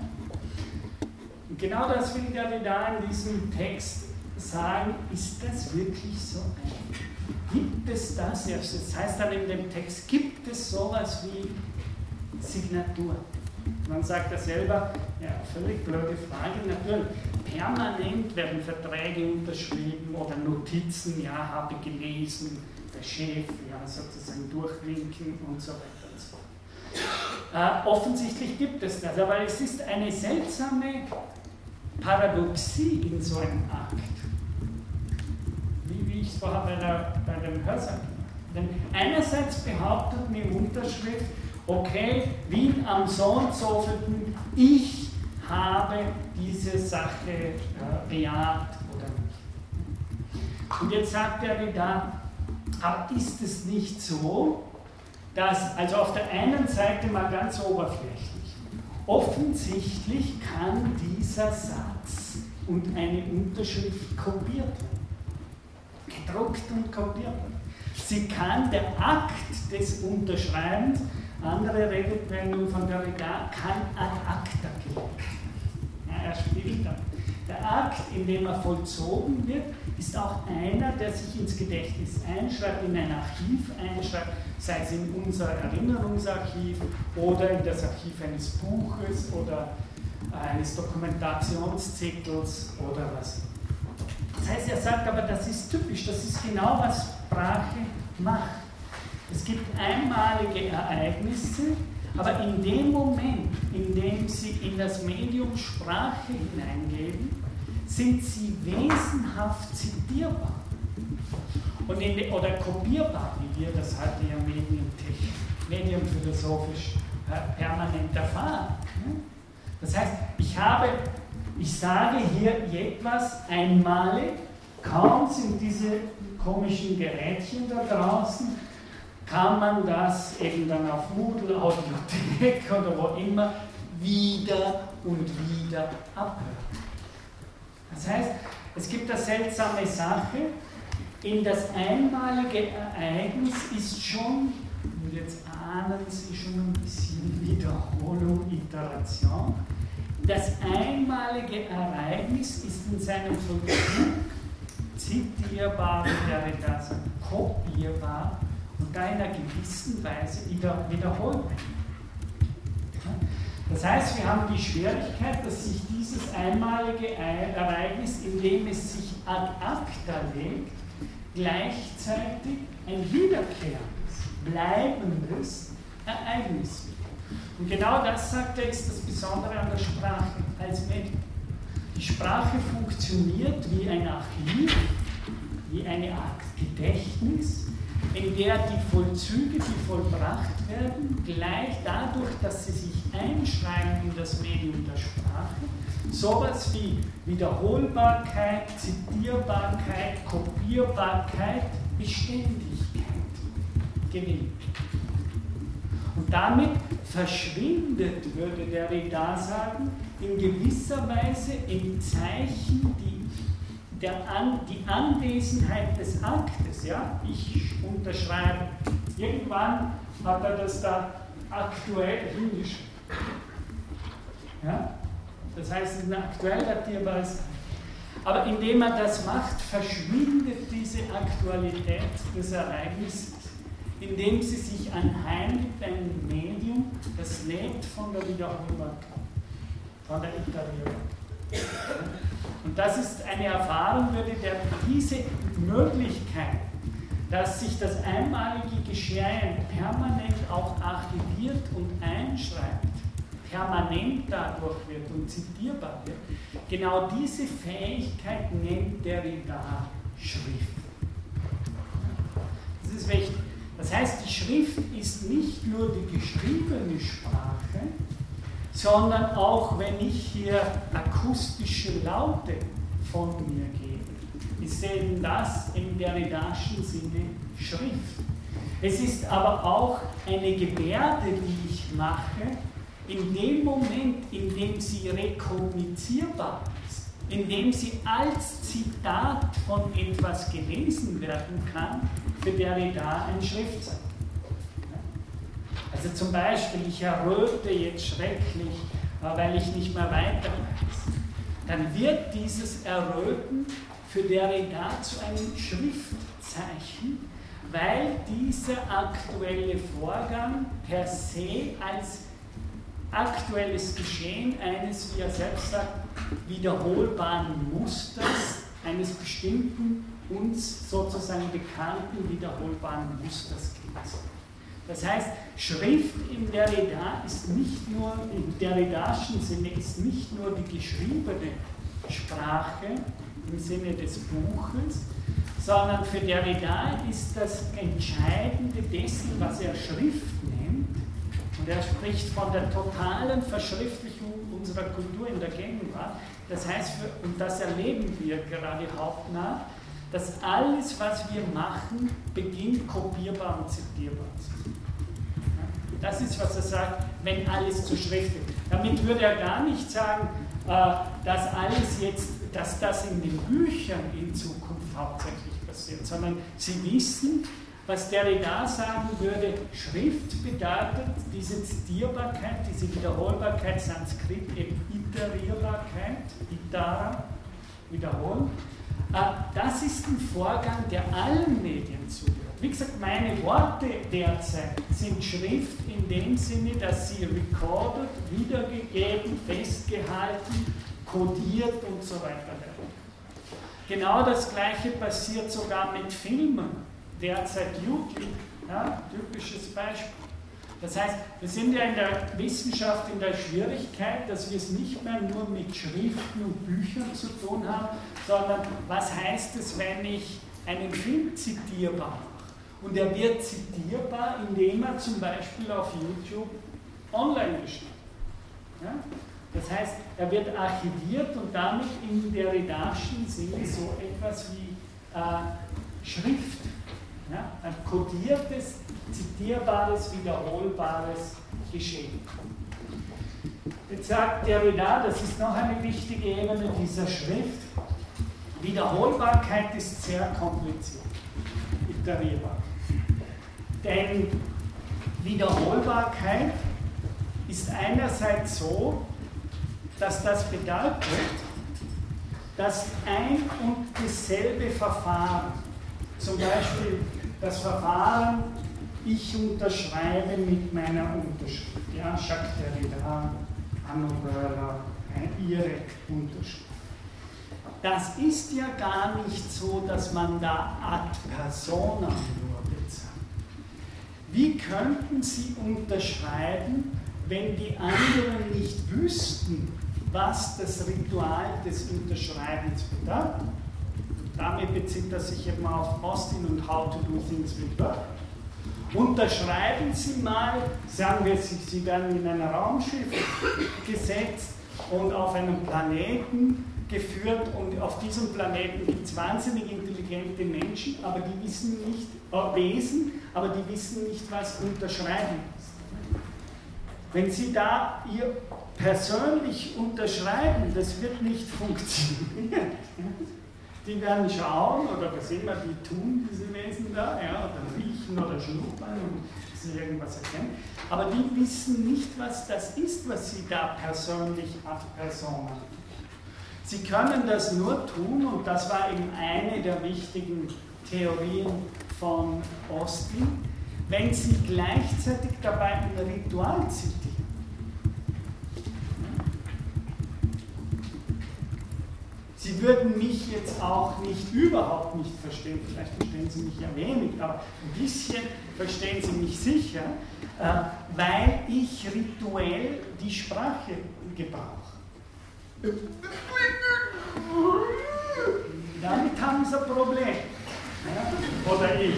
Und genau das will ich da in diesem Text sagen. Ist das wirklich so gibt es das, das heißt dann in dem Text, gibt es sowas wie Signatur? Man sagt ja selber, ja, völlig blöde Frage, natürlich, permanent werden Verträge unterschrieben oder Notizen, ja, habe gelesen, der Chef, ja, sozusagen durchwinken und so weiter und so fort. Äh, offensichtlich gibt es das, aber es ist eine seltsame Paradoxie in so einem Akt. Wie, wie ich es vorher bei, der, bei dem Hörsaal Denn einerseits behauptet eine Unterschrift, okay, Wien am so und ich habe diese Sache äh, bejaht oder nicht. Und jetzt sagt er wieder, aber ist es nicht so, dass, also auf der einen Seite mal ganz oberflächlich, offensichtlich kann dieser Satz und eine Unterschrift kopiert werden, gedruckt und kopiert. Sie kann, der Akt des Unterschreibens andere Redewendung von Derrida kann ad acta gelegt ja, Er spielt dann. Der Akt, in dem er vollzogen wird, ist auch einer, der sich ins Gedächtnis einschreibt, in ein Archiv einschreibt, sei es in unser Erinnerungsarchiv oder in das Archiv eines Buches oder eines Dokumentationszickels oder was. Das heißt, er sagt aber, das ist typisch, das ist genau, was Sprache macht. Es gibt einmalige Ereignisse, aber in dem Moment, in dem Sie in das Medium Sprache hineingeben, sind sie wesenhaft zitierbar und in, oder kopierbar, wie wir das heute ja medienphilosophisch permanent erfahren. Das heißt, ich habe, ich sage hier etwas einmalig, kaum sind diese komischen Gerätchen da draußen, kann man das eben dann auf Moodle, Audiothek oder wo immer wieder und wieder abhören. Das heißt, es gibt eine seltsame Sache, in das einmalige Ereignis ist schon, und jetzt ahnen Sie schon ein bisschen Wiederholung, Iteration, das einmalige Ereignis ist in seinem Vollzug zitierbar, wäre das kopierbar und da in einer gewissen Weise wieder, wiederholbar. Das heißt, wir haben die Schwierigkeit, dass sich dieses einmalige Ereignis, indem es sich ad acta legt, gleichzeitig ein wiederkehrendes, bleibendes Ereignis wird. Und genau das, sagt er, ist das Besondere an der Sprache als Medium. Die Sprache funktioniert wie ein Archiv, wie eine Art Gedächtnis, in der die Vollzüge, die vollbracht werden, gleich dadurch, dass sie sich einschreiben in das Medium der Sprache, sowas wie Wiederholbarkeit, Zitierbarkeit, Kopierbarkeit, Beständigkeit gewinnen. Damit verschwindet, würde der Reda sagen, in gewisser Weise im Zeichen die der An, die Anwesenheit des Aktes, ja, ich unterschreibe. Irgendwann hat er das da aktuell hingeschrieben. Ja? Das heißt, es ist ein aktuell datierbares aber indem er das macht, verschwindet diese Aktualität des Ereignisses, indem sie sich anheimigt einem Medium, das lebt von der Wiederholbarkeit, von der Iterierung. Und das ist eine Erfahrung, würde der diese Möglichkeit, dass sich das einmalige Geschehen permanent auch archiviert und einschreibt, permanent dadurch wird und zitierbar wird, genau diese Fähigkeit nennt der Derrida Schrift. Das ist wichtig. Das heißt, die Schrift ist nicht nur die geschriebene Sprache, sondern auch wenn ich hier akustische Laute von mir gebe, ist eben das im Derridaschen Sinne Schrift. Es ist aber auch eine Gebärde, die ich mache, in dem Moment, in dem sie rekommunizierbar ist, in dem sie als Zitat von etwas gelesen werden kann, für Derrida ein Schriftzeichen. Also zum Beispiel, ich erröte jetzt schrecklich, äh, weil ich nicht mehr weiter weiß. Dann wird dieses Erröten für Derrida zu einem Schriftzeichen, weil dieser aktuelle Vorgang per se als aktuelles Geschehen eines, wie er selbst sagt, wiederholbaren Musters, eines bestimmten, uns sozusagen bekannten wiederholbaren Musters gilt. Das heißt, Schrift im Derrida ist nicht nur, im derridaschen Sinne ist nicht nur die geschriebene Sprache im Sinne des Buches, sondern für Derrida ist das Entscheidende dessen, was er Schrift nennt, und er spricht von der totalen Verschriftlichung unserer Kultur in der Gegenwart, das heißt, und das erleben wir gerade hauptnah, dass alles, was wir machen, beginnt kopierbar und zitierbar zu sein. Das ist, was er sagt, wenn alles zur Schrift wird. Damit würde er gar nicht sagen, äh, dass alles jetzt, dass das in den Büchern in Zukunft hauptsächlich passiert, sondern sie wissen, was Derrida sagen würde, Schrift bedeutet diese Zitierbarkeit, diese Wiederholbarkeit, Sanskrit eben Iterierbarkeit, Itara, wiederholen. Äh, das ist ein Vorgang, der allen Medien zugehört. Wie gesagt, meine Worte derzeit sind Schrift in dem Sinne, dass sie recorded, wiedergegeben, festgehalten, kodiert und so weiter werden. Genau das gleiche passiert sogar mit Filmen, derzeit YouTube, ja, typisches Beispiel. Das heißt, wir sind ja in der Wissenschaft in der Schwierigkeit, dass wir es nicht mehr nur mit Schriften und Büchern zu tun haben, sondern was heißt es, wenn ich einen Film zitierbar mache? Und er wird zitierbar, indem er zum Beispiel auf YouTube online gestellt ja? Das heißt, er wird archiviert und damit in der redarschen Sinne so etwas wie äh, Schrift. Ja? Ein kodiertes, zitierbares, wiederholbares Geschehen. Jetzt sagt Derrida, das ist noch eine wichtige Ebene dieser Schrift, Wiederholbarkeit ist sehr kompliziert, iterierbar. Denn Wiederholbarkeit ist einerseits so, dass das bedeutet, dass ein und dasselbe Verfahren, zum Beispiel das Verfahren, ich unterschreibe mit meiner Unterschrift, ja, Jacques Derrida, Anno Börler, ihre Unterschrift. Das ist ja gar nicht so, dass man da ad personam wie könnten Sie unterschreiben, wenn die anderen nicht wüssten, was das Ritual des Unterschreibens bedeutet? Damit bezieht er sich eben auf Austin und How to Do Things with Work. Unterschreiben Sie mal, sagen wir, Sie, werden in einer Raumschiff gesetzt und auf einem Planeten geführt und auf diesem Planeten gibt es wahnsinnig intelligente Menschen, aber die wissen nicht, äh, Wesen, aber die wissen nicht, was unterschreiben ist. Wenn Sie da ihr persönlich unterschreiben, das wird nicht funktionieren. Die werden schauen oder was immer die tun, diese Wesen da, ja, oder riechen oder schnuppern und sie irgendwas erkennen. Aber die wissen nicht, was das ist, was sie da persönlich ad persona Sie können das nur tun, und das war eben eine der wichtigen Theorien von Austin, wenn Sie gleichzeitig dabei ein Ritual zitieren. Sie würden mich jetzt auch nicht überhaupt nicht verstehen, vielleicht verstehen Sie mich ja wenig, aber ein bisschen verstehen Sie mich sicher, äh, weil ich rituell die Sprache gebrauche. Damit haben sie ein Problem. Oder ich.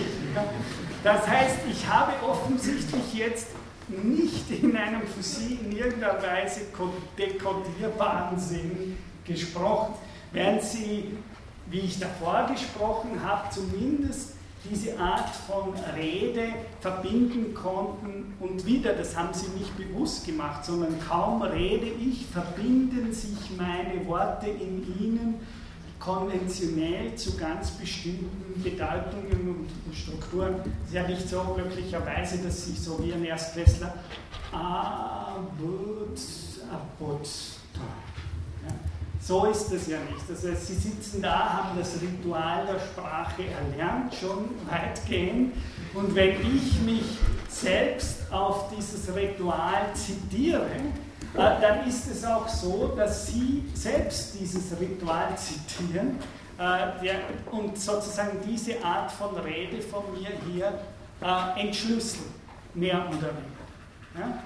Das heißt, ich habe offensichtlich jetzt nicht in einem für Sie in irgendeiner Weise dekodierbaren Sinn gesprochen, während Sie, wie ich davor gesprochen habe, zumindest diese Art von Rede verbinden konnten und wieder, das haben sie nicht bewusst gemacht, sondern kaum rede ich, verbinden sich meine Worte in ihnen konventionell zu ganz bestimmten Bedeutungen und Strukturen. Es ist ja nicht so glücklicherweise, dass sich so wie ein Erstklässler abut, abut, ja, So ist es ja nicht. Also Sie sitzen da, haben das Ritual der Sprache erlernt, schon weitgehend. Und wenn ich mich selbst auf dieses Ritual zitiere, äh, dann ist es auch so, dass Sie selbst dieses Ritual zitieren äh, und sozusagen diese Art von Rede von mir hier äh, entschlüsseln, mehr oder weniger.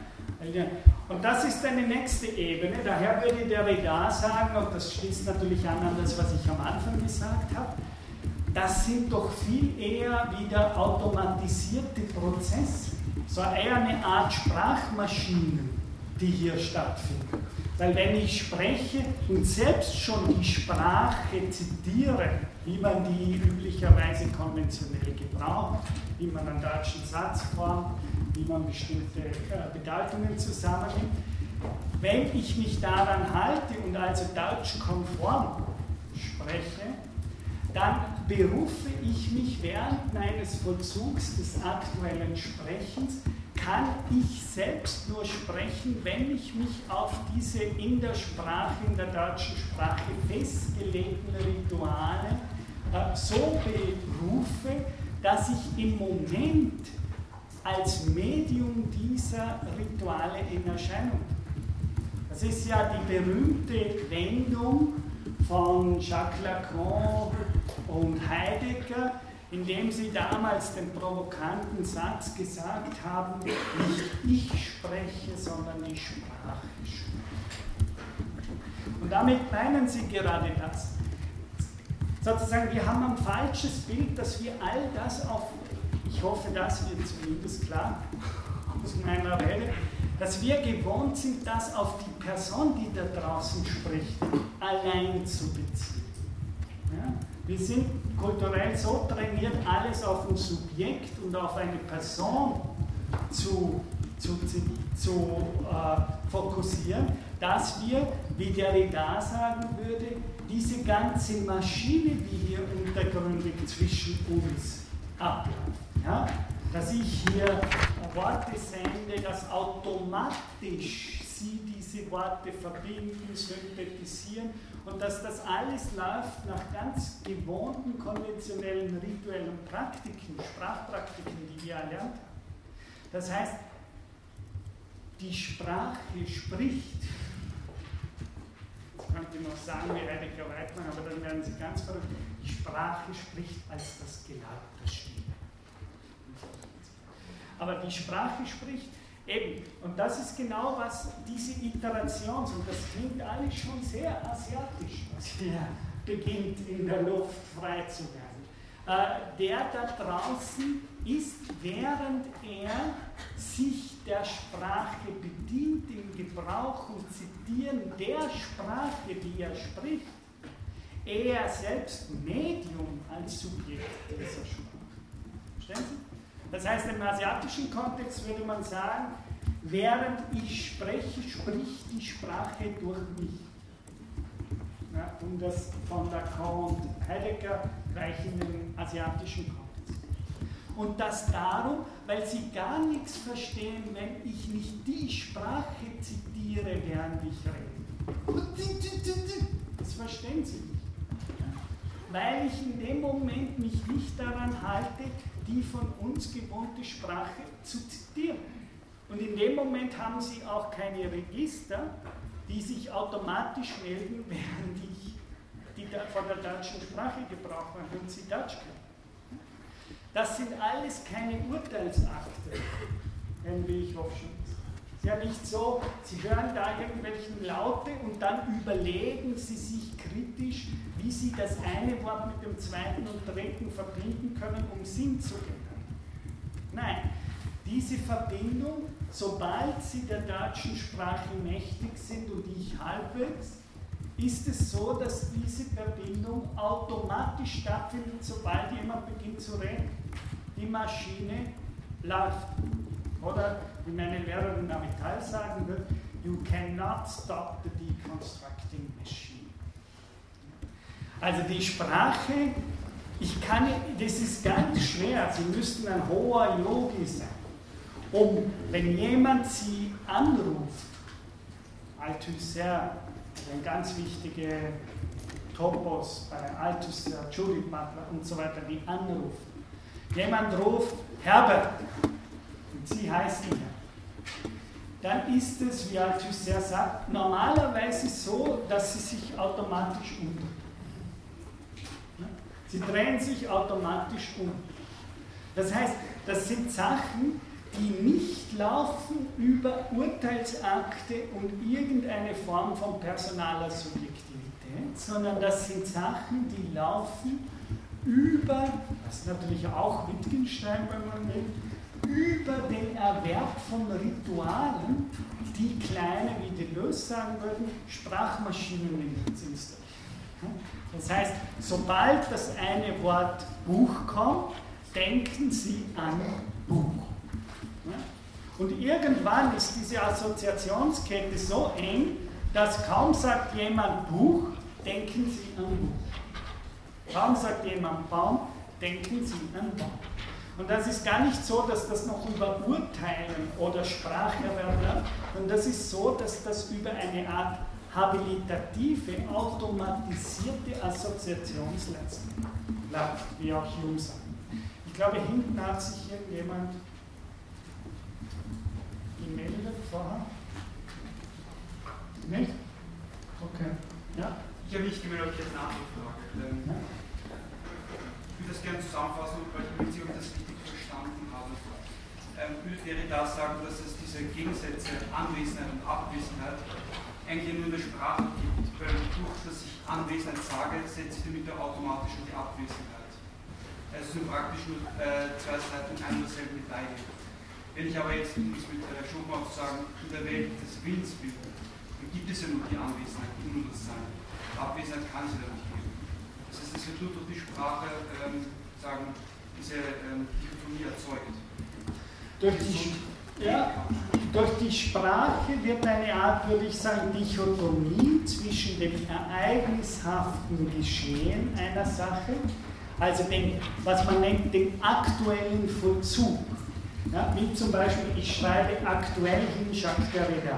Und das ist eine nächste Ebene. Daher würde der Derrida sagen, und das schließt natürlich an an das, was ich am Anfang gesagt habe, das sind doch viel eher wieder automatisierte Prozesse, so eher eine Art Sprachmaschinen, die hier stattfinden. Weil wenn ich spreche und selbst schon die Sprache zitiere, wie man die üblicherweise konventionell gebraucht, wie man einen deutschen Satz formt, wie man bestimmte äh, Bedeutungen zusammennimmt, wenn ich mich daran halte und also deutschkonform spreche, dann berufe ich mich während meines Vollzugs des aktuellen Sprechens kann ich selbst nur sprechen, wenn ich mich auf diese in der Sprache, in der deutschen Sprache festgelegten Rituale äh, so berufe, dass ich im Moment als Medium dieser Rituale in Erscheinung. Das ist ja die berühmte Wendung von Jacques Lacan und Heidegger, indem sie damals den provokanten Satz gesagt haben, nicht ich spreche, sondern die Sprache spricht. Und damit meinen sie gerade das. Sozusagen, wir haben ein falsches Bild, dass wir all das auf, ich hoffe, das wird zumindest klar aus meiner Rede, dass wir gewohnt sind, das auf die Person, die da draußen spricht, allein zu beziehen. Ja? Wir sind kulturell so trainiert, alles auf ein Subjekt und auf eine Person zu, zu, zu äh, fokussieren, dass wir, wie der Derrida sagen würde, diese ganze Maschine, die hier untergründig zwischen uns abläuft, ja? dass ich hier Worte sende, dass automatisch Sie diese Worte verbinden, synthetisieren und dass das alles läuft nach ganz gewohnten konventionellen rituellen Praktiken, Sprachpraktiken, die wir erlernt haben. Das heißt, die Sprache spricht. Jetzt könnte ich noch sagen, wie Heidegger Weidmann, aber dann werden Sie ganz verrückt. Die Sprache spricht als das Gelagte Stimme. Aber die Sprache spricht Eben, und das ist genau was diese Iterations, und das klingt alles schon sehr asiatisch, was hier beginnt in der Luft frei zu werden. Äh, der da draußen ist, während er sich der Sprache bedient, im Gebrauch und Zitieren der Sprache, die er spricht, er selbst Medium als Subjekt dieser Sprache. Verstehen Sie? Das heißt, im asiatischen Kontext würde man sagen, während ich spreche, spricht die Sprache durch mich. Ja, um das von Lacan und Heidegger gleich in den asiatischen Kontext. Und das darum, weil sie gar nichts verstehen, wenn ich nicht die Sprache zitiere, während ich rede. Das verstehen sie nicht. Weil ich in dem Moment mich nicht daran halte, die von uns gewohnte Sprache zu zitieren. Und in dem Moment haben sie auch keine Register, die sich automatisch melden, während ich die von der deutschen Sprache Gebrauch mache und sie Deutsch können. Das sind alles keine Urteilsakte, hoffe schon. Es ist ja nicht so, Sie hören da irgendwelchen Laute und dann überlegen Sie sich kritisch, wie Sie das eine Wort mit dem zweiten und dritten verbinden können, um Sinn zu ändern. Nein, diese Verbindung, sobald Sie der deutschen Sprache mächtig sind und ich halbwegs, ist es so, dass diese Verbindung automatisch stattfindet, sobald jemand beginnt zu reden. Die Maschine läuft. Oder wie meine Lehrerin Avital sagen wird, you cannot stop the deconstructing machine. Also die Sprache, ich kann, das ist ganz schwer. Sie müssten ein hoher Yogi sein, um, wenn jemand Sie anruft, Althusser, ein ganz wichtiger Topos bei Altus, Judith Butler und so weiter, die anrufen. Jemand ruft Herbert und Sie heißen Herr. Dann ist es, wie Althusser sagt, normalerweise so, dass sie sich automatisch umdrehen. Sie drehen sich automatisch um. Das heißt, das sind Sachen, die nicht laufen über Urteilsakte und irgendeine Form von personaler Subjektivität, sondern das sind Sachen, die laufen über, das ist natürlich auch Wittgenstein, wenn man will, über den Erwerb von Ritualen, die kleine, wie die Lös sagen würden, Sprachmaschinen sind. Das heißt, sobald das eine Wort Buch kommt, denken Sie an Buch. Und irgendwann ist diese Assoziationskette so eng, dass kaum sagt jemand Buch, denken Sie an Buch. Kaum sagt jemand Baum, denken Sie an Baum. Und das ist gar nicht so, dass das noch über Urteilen oder Spracherwerb läuft, sondern das ist so, dass das über eine Art habilitative, automatisierte Assoziationsleistung läuft, wie auch Hume sagt. Ich glaube, hinten hat sich irgendjemand gemeldet vorher? Nicht? Okay. Ja? Ich habe nicht gemeldet, ob ich jetzt nachgefragt. Ähm, ja? Ich würde das gerne zusammenfassen, damit Sie das richtig verstanden haben. Ähm, würde da sagen, dass es diese Gegensätze Anwesenheit und Abwesenheit eigentlich nur in der Sprache gibt, weil durch das ich Anwesenheit sage, setze ich damit automatisch die Abwesenheit. Also es sind praktisch nur äh, zwei Seiten einer derselben Medaille. Wenn ich aber jetzt, um es mit Herr Schopenhauer zu sagen, in der Welt des Willens bin, dann gibt es ja nur die Anwesenheit, nur das Sein. Abwesenheit kann es ja nicht geben. Das heißt, es wird nur durch die Sprache ähm, sagen, diese ähm, Dichotomie erzeugt. Durch die, ja, durch die Sprache wird eine Art, würde ich sagen, Dichotomie zwischen dem ereignishaften Geschehen einer Sache, also dem, was man nennt, dem aktuellen Vollzug ja, wie zum Beispiel, ich schreibe aktuell hin Jacques Derrida.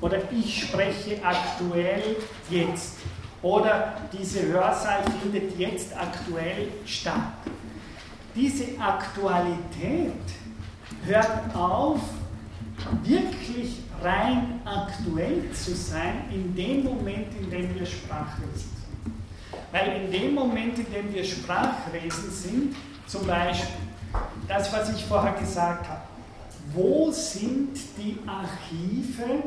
Oder ich spreche aktuell jetzt. Oder diese Hörsaal findet jetzt aktuell statt. Diese Aktualität hört auf, wirklich rein aktuell zu sein, in dem Moment, in dem wir Sprachwesen sind. Weil in dem Moment, in dem wir Sprachwesen sind, zum Beispiel, das, was ich vorher gesagt habe. Wo sind die Archive,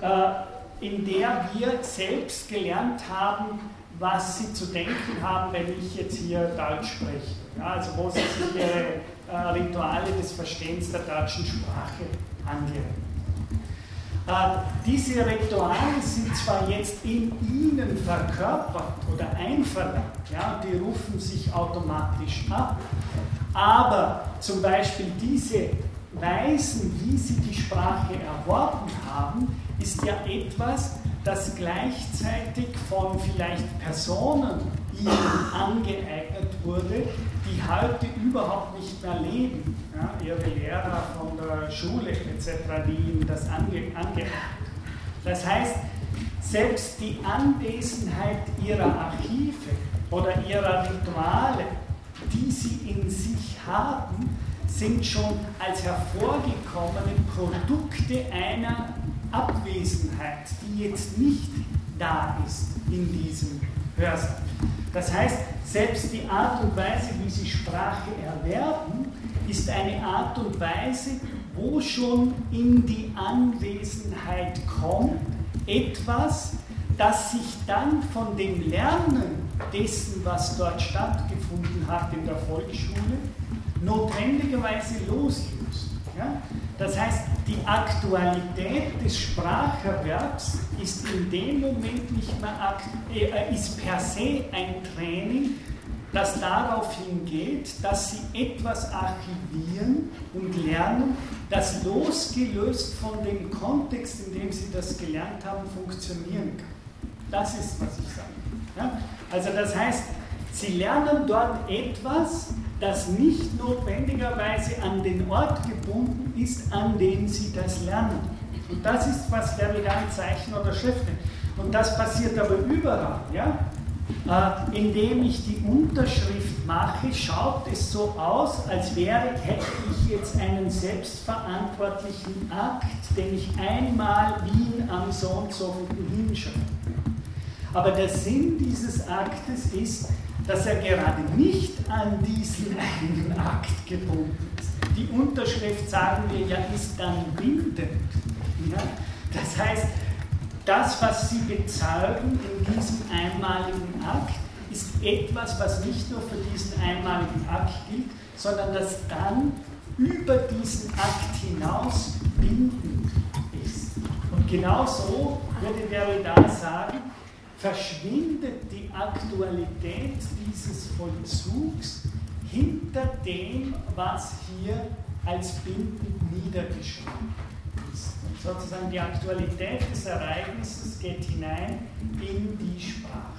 äh, in der wir selbst gelernt haben, was sie zu denken haben, wenn ich jetzt hier Deutsch spreche? Ja, also wo sie sich ihre äh, Rituale des Verstehens der deutschen Sprache angehören. Äh, diese Rituale sind zwar jetzt in ihnen verkörpert oder einverleibt, ja, die rufen sich automatisch ab, aber zum Beispiel diese Weisen, wie sie die Sprache erworben haben, ist ja etwas, das gleichzeitig von vielleicht Personen ihnen angeeignet wurde, die heute überhaupt nicht mehr leben. Ja, ihre Lehrer von der Schule etc., die ihnen das ange angeeignet Das heißt, selbst die Anwesenheit ihrer Archive oder ihrer Rituale, die sie in sich haben, sind schon als hervorgekommene Produkte einer Abwesenheit, die jetzt nicht da ist in diesem Hörsaal. Das heißt, selbst die Art und Weise, wie sie Sprache erwerben, ist eine Art und Weise, wo schon in die Anwesenheit kommt etwas, das sich dann von dem Lernen dessen, was dort stattgefunden hat in der Volksschule, notwendigerweise loslöst. Ja? Das heißt, die Aktualität des Spracherwerbs ist in dem Moment nicht mehr, äh, ist per se ein Training, das darauf hingeht, dass sie etwas archivieren und lernen, das losgelöst von dem Kontext, in dem sie das gelernt haben, funktionieren kann. Das ist, was ich sage. Ja? Also das heißt, sie lernen dort etwas, das nicht notwendigerweise an den Ort gebunden ist, an dem sie das lernen. Und das ist, was Derrida in Zeichen oder Schrift nennt. Und das passiert aber überall. Ja? Äh, indem ich die Unterschrift mache, schaut es so aus, als wäre, hätte ich jetzt einen selbstverantwortlichen Akt, den ich einmal Wien am so und so hinschreibe. Aber der Sinn dieses Aktes ist, dass er gerade nicht an diesen einen Akt gebunden ist. Die Unterschrift, sagen wir ja, ist dann bindend. Ja? Das heißt, das, was Sie bezeugen in diesem einmaligen Akt, ist etwas, was nicht nur für diesen einmaligen Akt gilt, sondern das dann über diesen Akt hinaus bindend ist. Und genau so würde Derrida sagen, verschwindet die Aktualität dieses Vollzugs hinter dem, was hier als bindend niedergeschrieben ist. Sozusagen die Aktualität des Ereignisses geht hinein in die Sprache.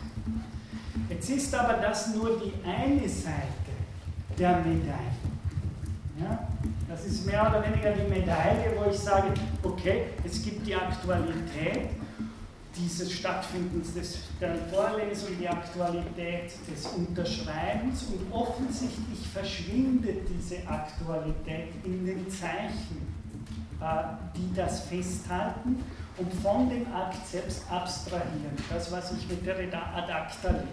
Jetzt ist aber das nur die eine Seite der Medaille. Ja? Das ist mehr oder weniger die Medaille, wo ich sage, okay, es gibt die Aktualität dieses Stattfindens des, der Vorlesung, die Aktualität des Unterschreibens und offensichtlich verschwindet diese Aktualität in den Zeichen, äh, die das festhalten und von dem Akt selbst abstrahieren. Das, was ich mit der Ad lege.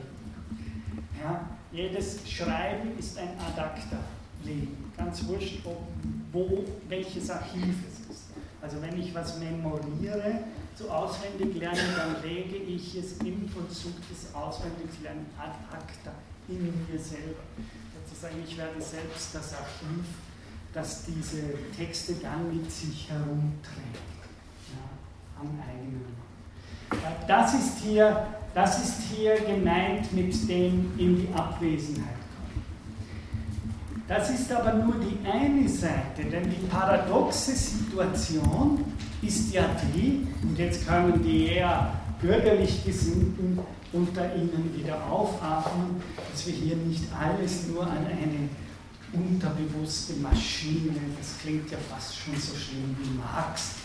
Ja, jedes Schreiben ist ein Ad acta. Ganz wurscht, wo, welches Archiv es ist. Also wenn ich was memoriere, zu auswendig lernen, dann lege ich es im Vollzug des Auswendiglernens ad acta in mir selber. Sozusagen, ich werde selbst das Archiv, das diese Texte dann mit sich herumträgt, ja, am eigenen. Das ist, hier, das ist hier gemeint mit dem in die Abwesenheit das ist aber nur die eine Seite, denn die paradoxe Situation ist ja die, und jetzt können die eher bürgerlich Gesinnten unter Ihnen wieder aufatmen, dass wir hier nicht alles nur an eine unterbewusste Maschine, das klingt ja fast schon so schlimm wie Marx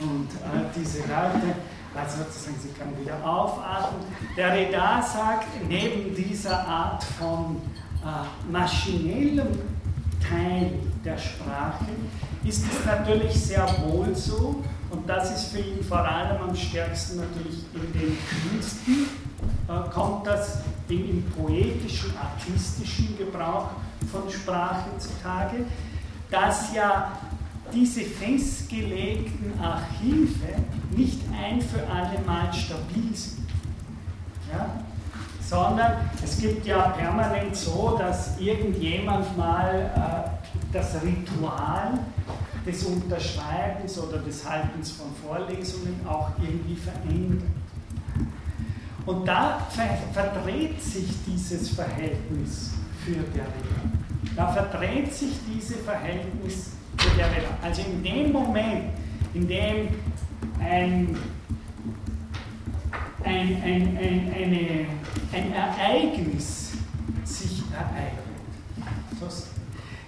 und äh, diese Leute, also sozusagen, sie können wieder aufatmen. Der Reda sagt, neben dieser Art von äh, maschinellem Teil der Sprache ist es natürlich sehr wohl so, und das ist für ihn vor allem am stärksten natürlich in den Künsten, kommt das im, im poetischen, artistischen Gebrauch von Sprache zutage, dass ja diese festgelegten Archive nicht ein für alle Mal stabil sind. Ja? Sondern es gibt ja permanent so, dass irgendjemand mal äh, das Ritual des Unterschreibens oder des Haltens von Vorlesungen auch irgendwie verändert. Und da ver verdreht sich dieses Verhältnis für Derrida. Da verdreht sich dieses Verhältnis für Derrida. Also in dem Moment, in dem ein ein, ein, ein, eine, ein Ereignis sich ereignet.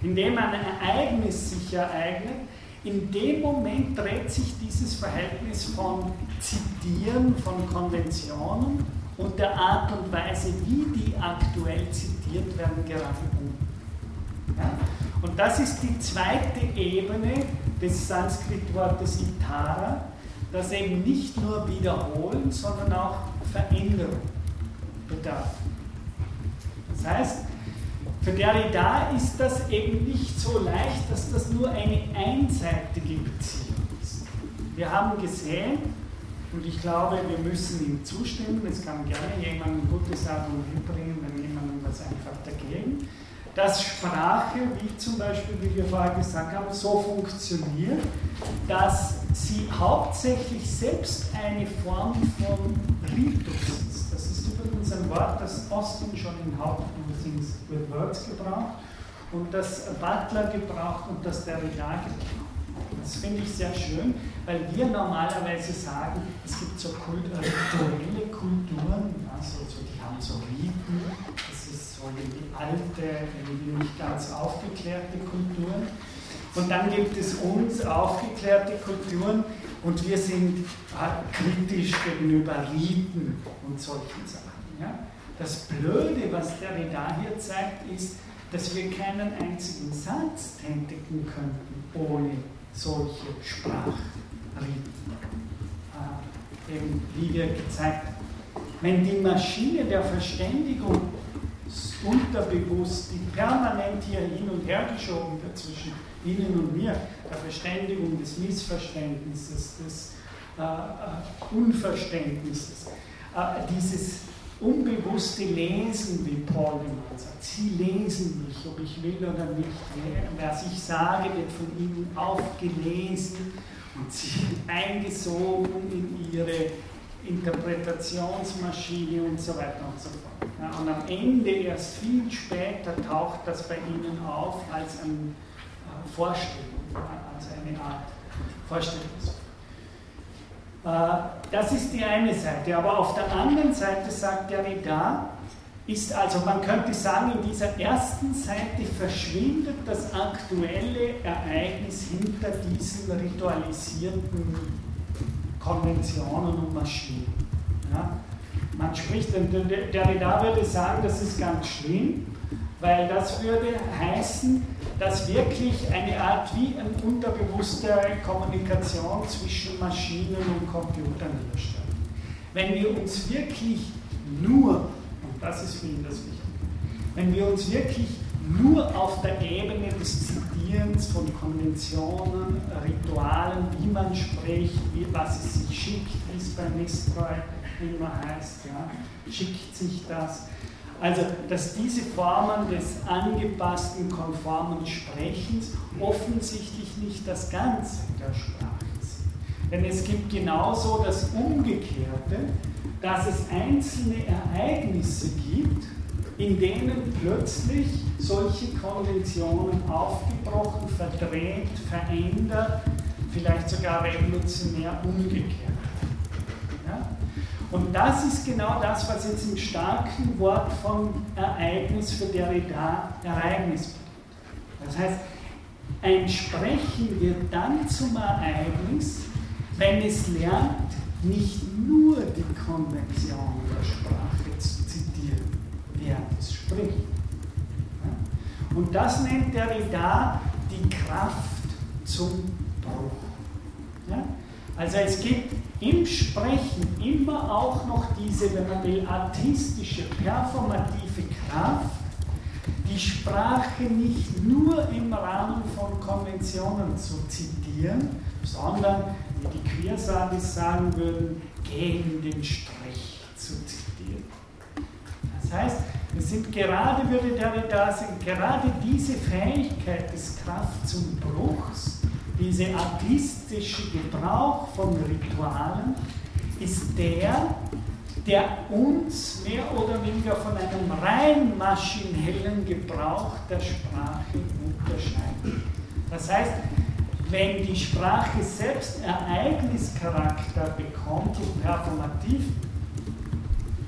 Indem ein Ereignis sich ereignet, in dem Moment dreht sich dieses Verhältnis von Zitieren von Konventionen und der Art und Weise, wie die aktuell zitiert werden, gerade um. Ja? Und das ist die zweite Ebene des Sanskritwortes Itara, das eben nicht nur Wiederholen, sondern auch Veränderung bedarf. Das heißt, für Derrida ist das eben nicht so leicht, dass das nur eine einseitige Beziehung ist. Wir haben gesehen, und ich glaube, wir müssen ihm zustimmen, es kann gerne jemand gutes Argument bringen, wenn jemand was einfach dagegen, dass Sprache, wie zum Beispiel, wie wir vorher gesagt haben, so funktioniert, dass sie hauptsächlich selbst eine Form von Ritus ist. Das ist übrigens ein Wort, das Austin schon in Hauptmusings with Words gebraucht und das Butler gebraucht und das Derrida gebraucht. Das finde ich sehr schön, weil wir normalerweise sagen, es gibt so rituelle Kulturen, also so, die haben so Riten, das ist so die alte, irgendwie nicht ganz aufgeklärte Kultur. Und dann gibt es uns, aufgeklärte Kulturen, und wir sind äh, kritisch gegenüber Riten und solchen Sachen. Ja? Das Blöde, was der Derrida hier zeigt, ist, dass wir keinen einzigen Satz tätigen könnten ohne solche Sprachriten. Äh, eben, wie wir gezeigt haben. Wenn die Maschine der Verständigung unterbewusst, die permanent hier hin und her geschoben wird zwischen Ihnen und mir, der Verständigung, des Missverständnisses, des äh, äh, Unverständnisses, äh, dieses unbewusste Lesen, wie Paul immer sagt. Sie lesen mich, ob ich will oder nicht. Was ich sage, wird von ihnen aufgelesen und sie eingesogen in ihre Interpretationsmaschine und so weiter und so fort. Ja, und am Ende, erst viel später, taucht das bei ihnen auf als eine äh, Vorstellung, als eine Art Vorstellungsform. Äh, das ist die eine Seite. Aber auf der anderen Seite sagt Derrida, ist also, man könnte sagen, in dieser ersten Seite verschwindet das aktuelle Ereignis hinter diesen ritualisierten Konventionen und Maschinen. Ja? Man spricht, Derrida würde sagen, das ist ganz schlimm, weil das würde heißen, dass wirklich eine Art wie eine unterbewusste Kommunikation zwischen Maschinen und Computern herrscht. Wenn wir uns wirklich nur, und das ist für ihn das Wichtige, wenn wir uns wirklich nur auf der Ebene des Zitierens von Konventionen, Ritualen, wie man spricht, wie, was es sich schickt, wie es bei Mistreu immer heißt, ja, schickt sich das, also, dass diese Formen des angepassten, konformen Sprechens offensichtlich nicht das Ganze der Sprache sind. Denn es gibt genauso das Umgekehrte, dass es einzelne Ereignisse gibt, in denen plötzlich solche Konventionen aufgebrochen, verdreht, verändert, vielleicht sogar revolutionär umgekehrt und das ist genau das, was jetzt im starken Wort von Ereignis für Derrida Ereignis bedeutet. Das heißt, ein Sprechen wird dann zum Ereignis, wenn es lernt, nicht nur die Konvention der Sprache zu zitieren, während es spricht. Und das nennt Derrida die Kraft zum Bruch. Also es gibt im Sprechen immer auch noch diese, wenn man will, artistische, performative Kraft, die Sprache nicht nur im Rahmen von Konventionen zu zitieren, sondern, wie die Queersadis sagen würden, gegen den Strich zu zitieren. Das heißt, es sind gerade, würde Derrida sagen, gerade diese Fähigkeit des Kraft zum Bruchs, diese artistische Gebrauch von Ritualen ist der, der uns mehr oder weniger von einem rein maschinellen Gebrauch der Sprache unterscheidet. Das heißt, wenn die Sprache selbst Ereignischarakter bekommt und performativ,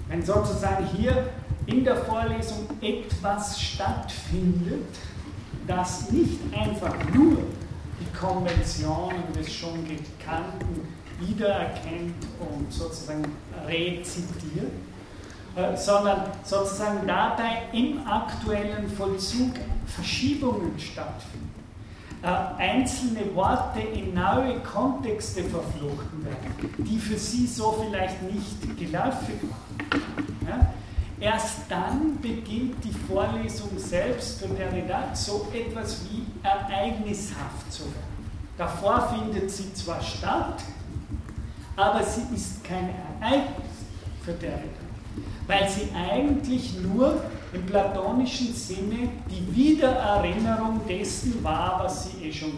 wenn sozusagen hier in der Vorlesung etwas stattfindet, das nicht einfach nur Konventionen des schon Gekannten wiedererkennt und sozusagen rezitiert, äh, sondern sozusagen dabei im aktuellen Vollzug Verschiebungen stattfinden. Äh, einzelne Worte in neue Kontexte verflochten werden, die für sie so vielleicht nicht geläufig waren. Ja? Erst dann beginnt die Vorlesung selbst für Derrida so etwas wie ereignishaft zu werden. Davor findet sie zwar statt, aber sie ist kein Ereignis für Derrida, weil sie eigentlich nur im platonischen Sinne die Wiedererinnerung dessen war, was sie eh schon.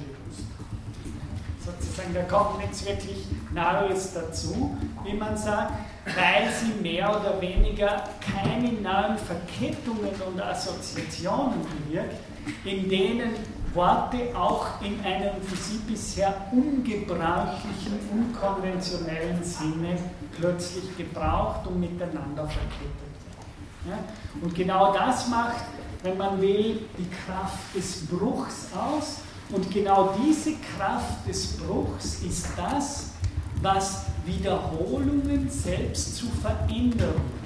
Sozusagen, da kommt nichts wirklich Neues dazu, wie man sagt, weil sie mehr oder weniger keine neuen Verkettungen und Assoziationen bewirkt, in denen Worte auch in einem für sie bisher ungebräuchlichen, unkonventionellen Sinne plötzlich gebraucht und miteinander verkettet werden. Ja? Und genau das macht, wenn man will, die Kraft des Bruchs aus Und genau diese Kraft des Bruchs ist das, was Wiederholungen selbst zu Veränderungen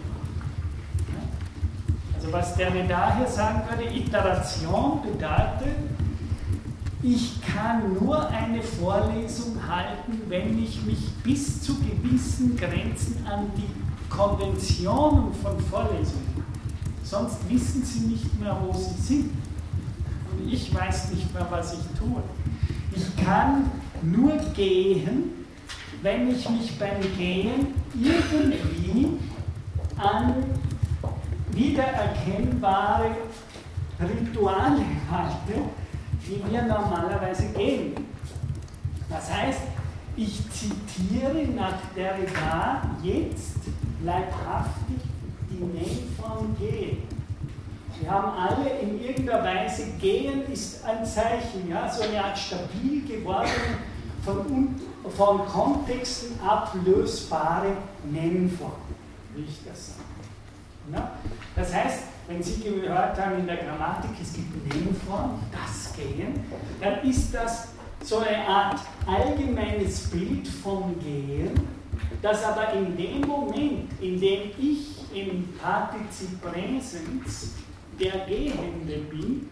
also was der mir daher sagen würde, Iteration bedeutet, ich kann nur eine Vorlesung halten, wenn ich mich bis zu gewissen Grenzen an die Konventionen von Vorlesungen. Sonst wissen Sie nicht mehr, wo Sie sind. Ich weiß nicht mehr, was ich tue. Ich kann nur gehen, wenn ich mich beim Gehen irgendwie an wiedererkennbare Rituale halte, die wir normalerweise gehen. Das heißt, ich zitiere nach Derrida jetzt leibhaftig die Nähform gehen. Wir haben alle in irgendeiner Weise, gehen ist ein Zeichen, ja, so eine Art stabil gewordene, von, von Kontexten ablösbare Nennform, wie ich das sage. Ja? Das heißt, wenn Sie gehört haben in der Grammatik, es gibt Nebenform, das Gehen, dann ist das so eine Art allgemeines Bild vom Gehen, das aber in dem Moment, in dem ich im Partizip Präsens der Gehende bin,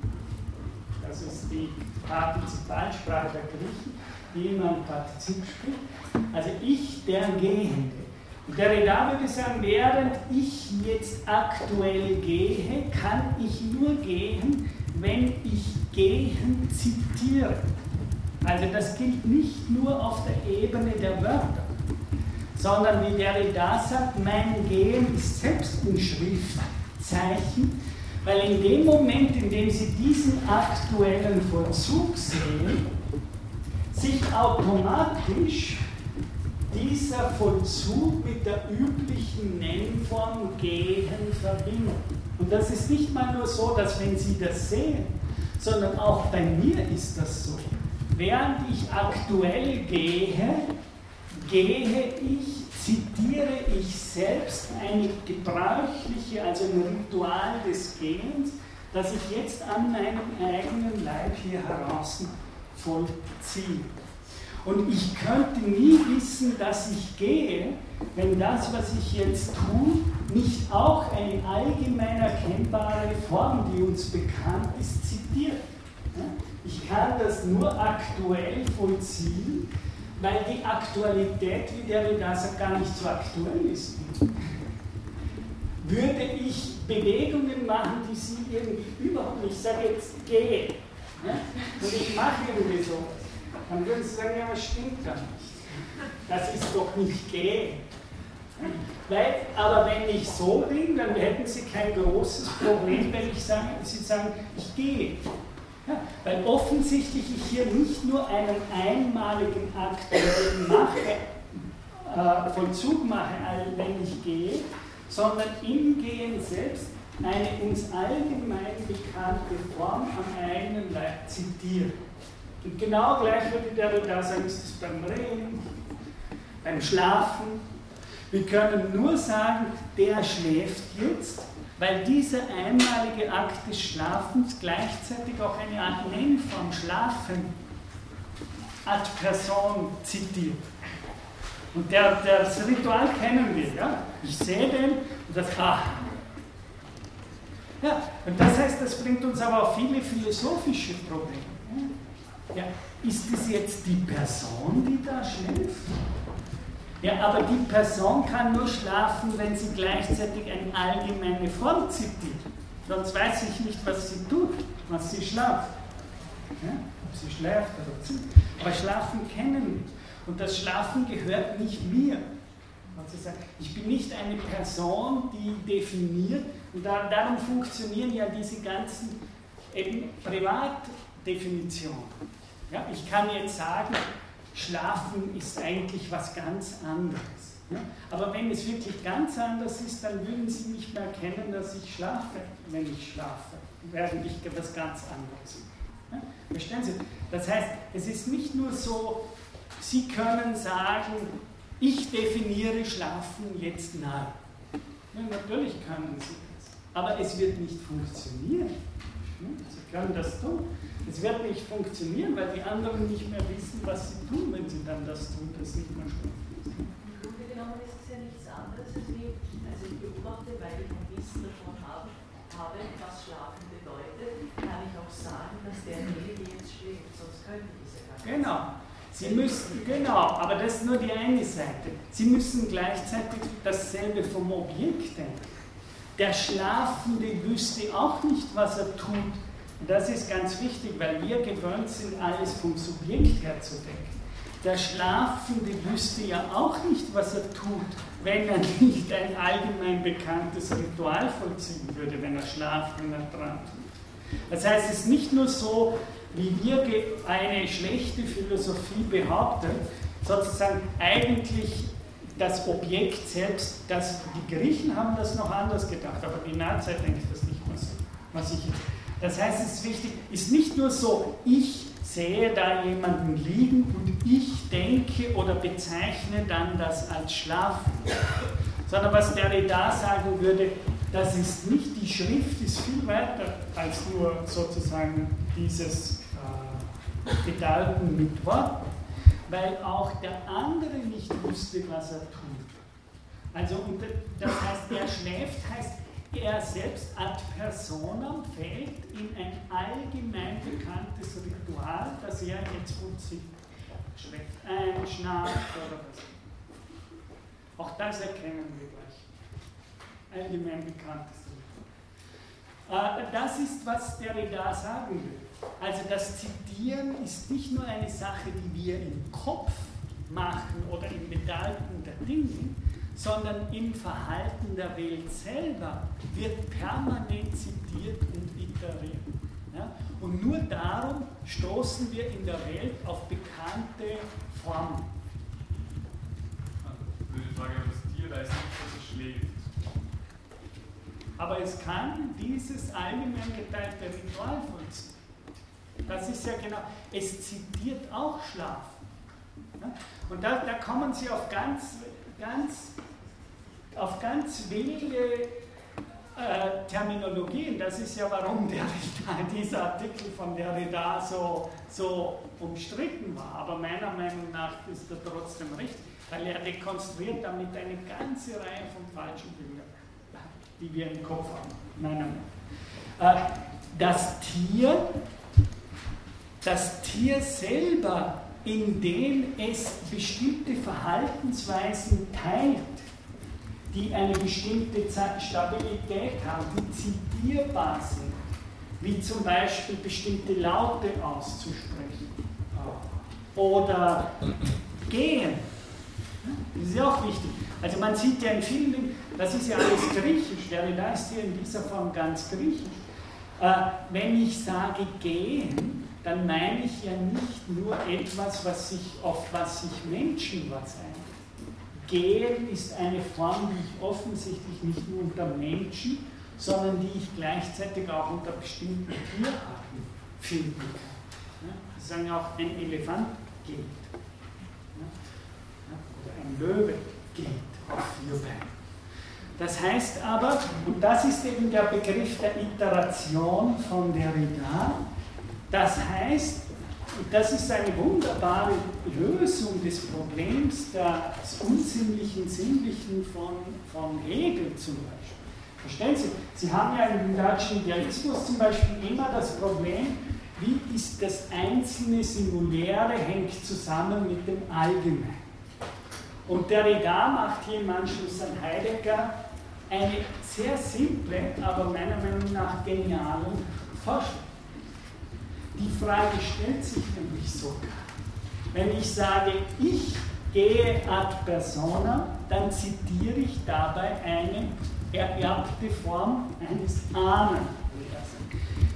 das ist die Partizipalsprache der Griechen, die immer ein Partizip spricht, also ich der Gehende. Derrida würde sagen, während ich jetzt aktuell gehe, kann ich nur gehen, wenn ich gehen zitiere. Also das gilt nicht nur auf der Ebene der Wörter, sondern wie Derrida sagt, mein Gehen ist selbst ein Schriftzeichen, weil in dem Moment, in dem Sie diesen aktuellen Vollzug sehen, sich automatisch dieser Vollzug mit der üblichen Nennform gehen verbindet. Und das ist nicht mal nur so, dass wenn Sie das sehen, sondern auch bei mir ist das so. Während ich aktuell gehe, gehe ich, zitiere ich selbst eine gebräuchliche, also ein Ritual des Gehens, das ich jetzt an meinem eigenen Leib hier heraus vollziehe. Und ich könnte nie wissen, dass ich gehe, wenn das, was ich jetzt tue, nicht auch eine allgemein erkennbare Form, die uns bekannt ist, zitiert. Ich kann das nur aktuell vollziehen, weil die Aktualität, wie der sagt, gar nicht so aktuell ist. Würde ich Bewegungen machen, die Sie irgendwie überhaupt nicht, ich sage jetzt gehe, und ich mache irgendwie so, dann würden Sie sagen, ja, was stimmt da nicht? Das ist doch nicht gay. Weil, aber wenn ich so bin, dann hätten Sie kein großes Problem, wenn ich sage, Sie sagen, ich gehe. Ja, weil offensichtlich ich hier nicht nur einen einmaligen aktuellen mache, äh, Vollzug mache, wenn ich gehe, sondern im Gehen selbst eine uns allgemein bekannte Form am eigenen Leib zitiere. Und genau gleich würde der da sagen, ist es beim Reden, beim Schlafen. Wir können nur sagen, der schläft jetzt, weil dieser einmalige Akt des Schlafens gleichzeitig auch eine Art Nennform Schlafen ad person zitiert. Und der, das Ritual kennen wir. Ja? Ich sehe den und das, ah. Ja, und das heißt, das bringt uns aber auch viele philosophische Probleme. Ja, ist es jetzt die Person, die da schläft? Ja, aber die Person kann nur schlafen, wenn sie gleichzeitig eine allgemeine Form zitiert. Sonst weiß ich nicht, was sie tut, was sie schlaft. Ja, ob sie schläft oder zieht. Aber Schlafen kennen wir. Und das Schlafen gehört nicht mir. Ich bin nicht eine Person, die definiert, und darum funktionieren ja diese ganzen eben Privatdefinitionen. Ja, ich kann jetzt sagen, Schlafen ist eigentlich was ganz anderes. Aber wenn es wirklich ganz anders ist, dann würden Sie nicht mehr erkennen, dass ich schlafe, wenn ich schlafe, während ich etwas ganz anderes. Verstehen Sie? Das heißt, es ist nicht nur so, Sie können sagen, ich definiere Schlafen jetzt neu. Ja, natürlich können Sie das. Aber es wird nicht funktionieren. Sie können das tun. Es wird nicht funktionieren, weil die anderen nicht mehr wissen, was sie tun, wenn sie dann das tun, das nicht mehr schlafen. Im Grunde genommen ist es ja nichts anderes also ich beobachte, weil ich ein Wissen davon habe, habe, was Schlafen bedeutet, kann ich auch sagen, dass derjenige jetzt schläft, sonst könnte ich es ja gar nicht. Genau. Sie müssen, genau, aber das ist nur die eine Seite. Sie müssen gleichzeitig dasselbe vom Objekt denken. Der Schlafende wüsste auch nicht, was er tut. Das ist ganz wichtig, weil wir gewöhnt sind, alles vom Subjekt her zu denken. Der Schlafende wüsste ja auch nicht, was er tut, wenn er nicht ein allgemein bekanntes Ritual vollziehen würde, wenn er schlaft, wenn er dran tut. Das heißt, es ist nicht nur so, wie wir eine schlechte Philosophie behauptet, sozusagen eigentlich das Objekt selbst, das, die Griechen haben das noch anders gedacht, aber die Nazeit denkt das nicht mehr so. Was ich jetzt, das heißt, es ist wichtig, ist nicht nur so, ich sehe da jemanden liegen und ich denke oder bezeichne dann das als Schlafen, sondern was Derrida sagen würde, das ist nicht, die Schrift ist viel weiter als nur sozusagen dieses äh, Gedanken mit Worten weil auch der andere nicht wusste, was er tut. Also, das heißt, er schläft, heißt, er selbst ad personam fällt in ein allgemein bekanntes Ritual, das er jetzt vollzieht. Schläft ein, schnarcht oder was. Auch das erkennen wir gleich. Allgemein bekanntes Ritual. Äh, das ist, was der da sagen will. Also das Zitieren ist nicht nur eine Sache, die wir im Kopf machen oder im Bedeuten der Dinge, sondern im Verhalten der Welt selber wird permanent zitiert und iteriert. Ja? Und nur darum stoßen wir in der Welt auf bekannte Formen. Also, die Frage, das Tier weiß nicht, dass es schläft. Aber es kann dieses allgemein geteilte Ritual vollziehen. Das ist ja genau, es zitiert auch Schlaf. Und da, da kommen Sie auf ganz, ganz, auf ganz wilde äh, Terminologien. Das ist ja, warum der, dieser Artikel von Derrida so, so umstritten war. Aber meiner Meinung nach ist er trotzdem richtig, weil er dekonstruiert damit eine ganze Reihe von falschen Bildern, die wir im Kopf haben. Meiner Meinung nach. Äh, das Tier das Tier selber, indem es bestimmte Verhaltensweisen teilt, die eine bestimmte Stabilität haben, die zitierbar sind, wie zum Beispiel bestimmte Laute auszusprechen oder gehen. Das ist ja auch wichtig. Also man sieht ja in vielen das ist ja alles griechisch, da ist hier in dieser Form ganz griechisch. Äh, wenn ich sage gehen, dann meine ich ja nicht nur etwas, was sich, auf was sich Menschen was ein. Gehen ist eine Form, die ich offensichtlich nicht nur unter Menschen, sondern die ich gleichzeitig auch unter bestimmten Tierarten finden kann. Ja, Sie sagen auch, ein Elefant geht. Ja, oder ein Löwe geht auf vier Beinen. Das heißt aber, und das ist eben der Begriff der Iteration von Derrida, das heißt, das ist eine wunderbare Lösung des Problems des unsinnlichen, sinnlichen von, von Hegel zum Beispiel. Verstehen Sie? Sie haben ja im deutschen Idealismus zum Beispiel immer das Problem, wie ist das einzelne Singuläre hängt zusammen mit dem Allgemeinen. Und der Derrida macht hier im Anschluss an Heidegger eine sehr simple, aber meiner Meinung nach geniale Vorstellung. Die Frage stellt sich mich sogar. Wenn ich sage, ich gehe ad persona, dann zitiere ich dabei eine ererbte Form eines Ahnenlehrers.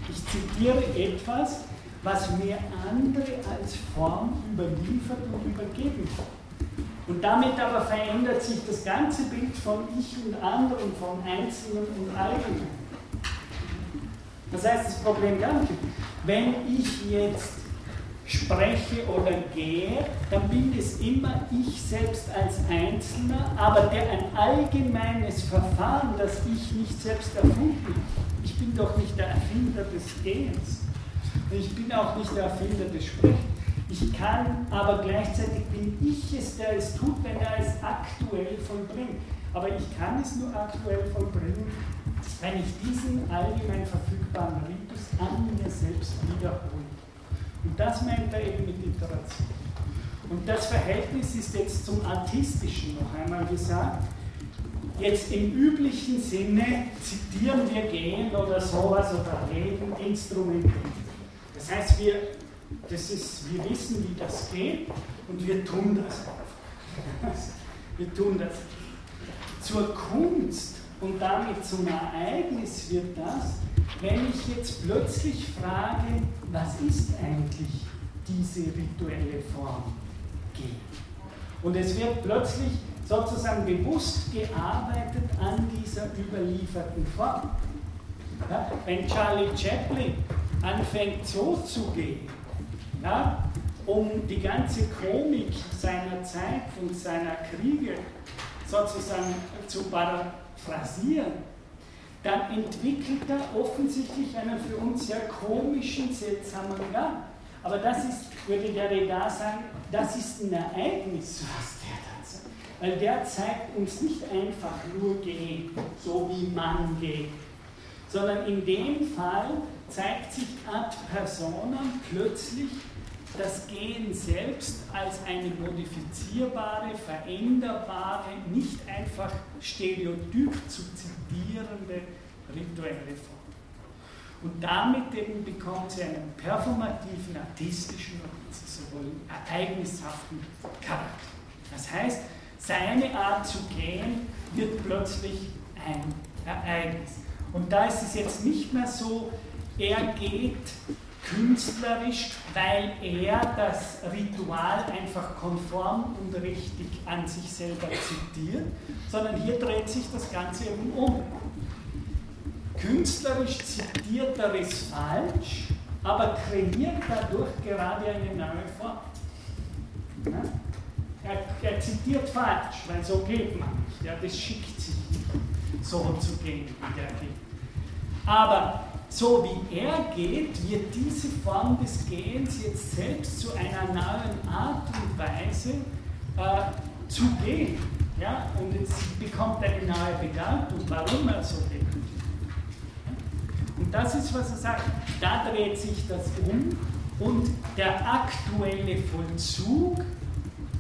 Ich zitiere etwas, was mir andere als Form überliefert und übergeben. Und damit aber verändert sich das ganze Bild von Ich und anderen, von Einzelnen und Allgemeinen. Das heißt, das Problem gar nicht. Wenn ich jetzt spreche oder gehe, dann bin es immer ich selbst als Einzelner, aber der ein allgemeines Verfahren, das ich nicht selbst erfunden ich bin doch nicht der Erfinder des Gehens. Ich bin auch nicht der Erfinder des Sprechens. Ich kann, aber gleichzeitig bin ich es, der es tut, wenn er es aktuell vollbringt. Aber ich kann es nur aktuell vollbringen, wenn ich diesen allgemein verfügbaren Ritus an mir selbst wiederhole. Und das meint er eben mit Iteration. Und das Verhältnis ist jetzt zum Artistischen noch einmal gesagt. Jetzt im üblichen Sinne zitieren wir gehen oder sowas oder reden Instrumente. Das heißt, wir, das ist, wir wissen, wie das geht und wir tun das einfach. Wir tun das. Zur Kunst und damit zum Ereignis wird das, wenn ich jetzt plötzlich frage, was ist eigentlich diese rituelle Form G? Und es wird plötzlich sozusagen bewusst gearbeitet an dieser überlieferten Form. Ja, wenn Charlie Chaplin anfängt so zu gehen, ja, um die ganze Komik seiner Zeit und seiner Kriege sozusagen zu paraphrasieren, dann entwickelt er offensichtlich einen für uns sehr komischen, seltsamen Gang. Aber das ist, würde der Reda sagen, das ist ein Ereignis, was der da sagt. Weil der zeigt uns nicht einfach nur gehen, so wie man geht, sondern in dem Fall zeigt sich ad personam plötzlich das Gehen selbst als eine modifizierbare, veränderbare, nicht einfach stereotyp zu zitierende rituelle Form. Und damit eben bekommt sie einen performativen, artistischen, wenn Sie so wollen, ereignishaften Charakter. Das heißt, seine Art zu gehen wird plötzlich ein Ereignis. Und da ist es jetzt nicht mehr so, er geht künstlerisch, weil er das Ritual einfach konform und richtig an sich selber zitiert, sondern hier dreht sich das Ganze eben um. Künstlerisch zitiert er es falsch, aber kreiert dadurch gerade eine neue Form. Ja? Er, er, zitiert falsch, weil so geht man nicht. Ja, das schickt sich nicht, so zu gehen, wie der geht. Aber so wie er geht, wird diese Form des Gehens jetzt selbst zu einer neuen Art und Weise äh, zu gehen. Ja? Und es bekommt eine neue Bedeutung, warum er so geht. Und das ist, was er sagt, da dreht sich das um. Und der aktuelle Vollzug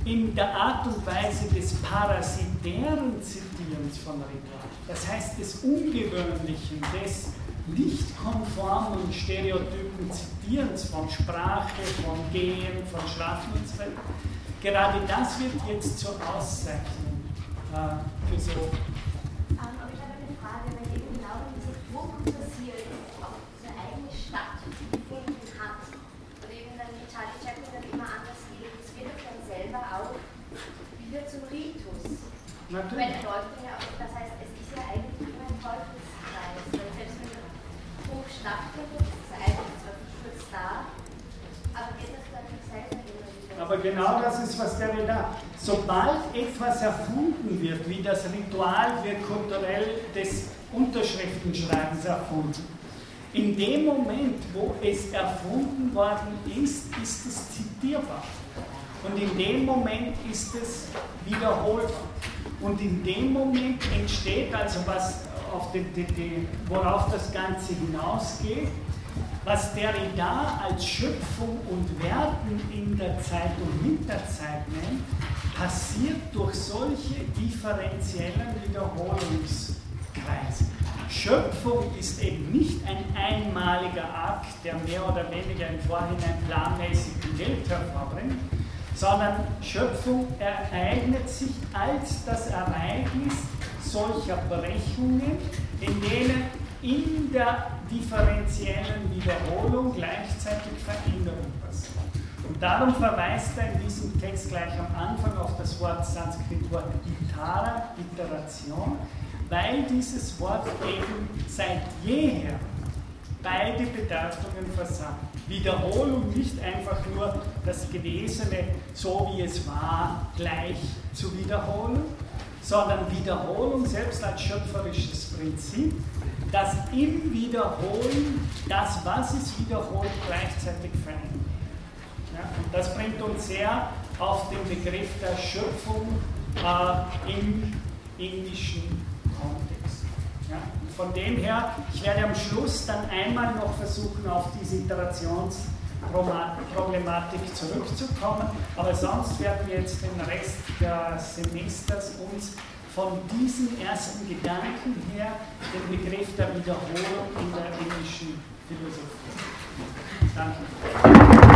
in der Art und Weise des parasitären Zitierens von Ritual, das heißt des Ungewöhnlichen, des nicht konformen Stereotypen Zitierens von Sprache, von Gehen, von Schlafen und so weiter, gerade das wird jetzt zur Auszeichnung für so. Ähm, aber ich habe eine Frage, weil eben genau dieser Druck passiert, auch diese eigene Stadt gefunden hat, oder eben dann die Charlie Chaplin dann immer anders geht, das wird dann selber auch wieder zum Ritus. Natürlich. Weil Leute ja auch, das heißt, es ist ja eigentlich immer ein Teufelskreis, weil selbst wenn Druck stattfindet, ist es eigentlich zwar kurz da, aber geht das dann nicht selber immer wieder. Aber genau das ist, was der da. Sobald etwas erfunden wird, wie das Ritual wird kulturell des Unterschriftenschreibens erfunden, in dem Moment, wo es erfunden worden ist, ist es zitierbar. Und in dem Moment ist es wiederholbar. Und in dem Moment entsteht also was, die, die, die, worauf das Ganze hinausgeht, was Derrida als Schöpfung und Werden in der Zeit und mit der Zeit nennt, passiert durch solche differenziellen Wiederholungskreise. Schöpfung ist eben nicht ein einmaliger Akt, der mehr oder weniger im Vorhinein planmäßig die Welt hervorbringt, sondern Schöpfung ereignet sich als das Ereignis solcher Brechungen, in denen in der differenziellen Wiederholung gleichzeitig Veränderung. Und darum verweist er in diesem Text gleich am Anfang auf das Wort Sanskritwort Itara, Iteration, weil dieses Wort eben seit jeher beide Bedeutungen versammelt. Wiederholung nicht einfach nur das Gewesene so wie es war gleich zu wiederholen, sondern Wiederholung selbst als schöpferisches Prinzip, das im Wiederholen das, was es wiederholt, gleichzeitig verändert. Und das bringt uns sehr auf den Begriff der Schöpfung äh, im indischen Kontext. Ja, von dem her, ich werde am Schluss dann einmal noch versuchen, auf diese Iterationsproblematik zurückzukommen, aber sonst werden wir jetzt den Rest des Semesters uns von diesen ersten Gedanken her den Begriff der Wiederholung in der indischen Philosophie. Danke.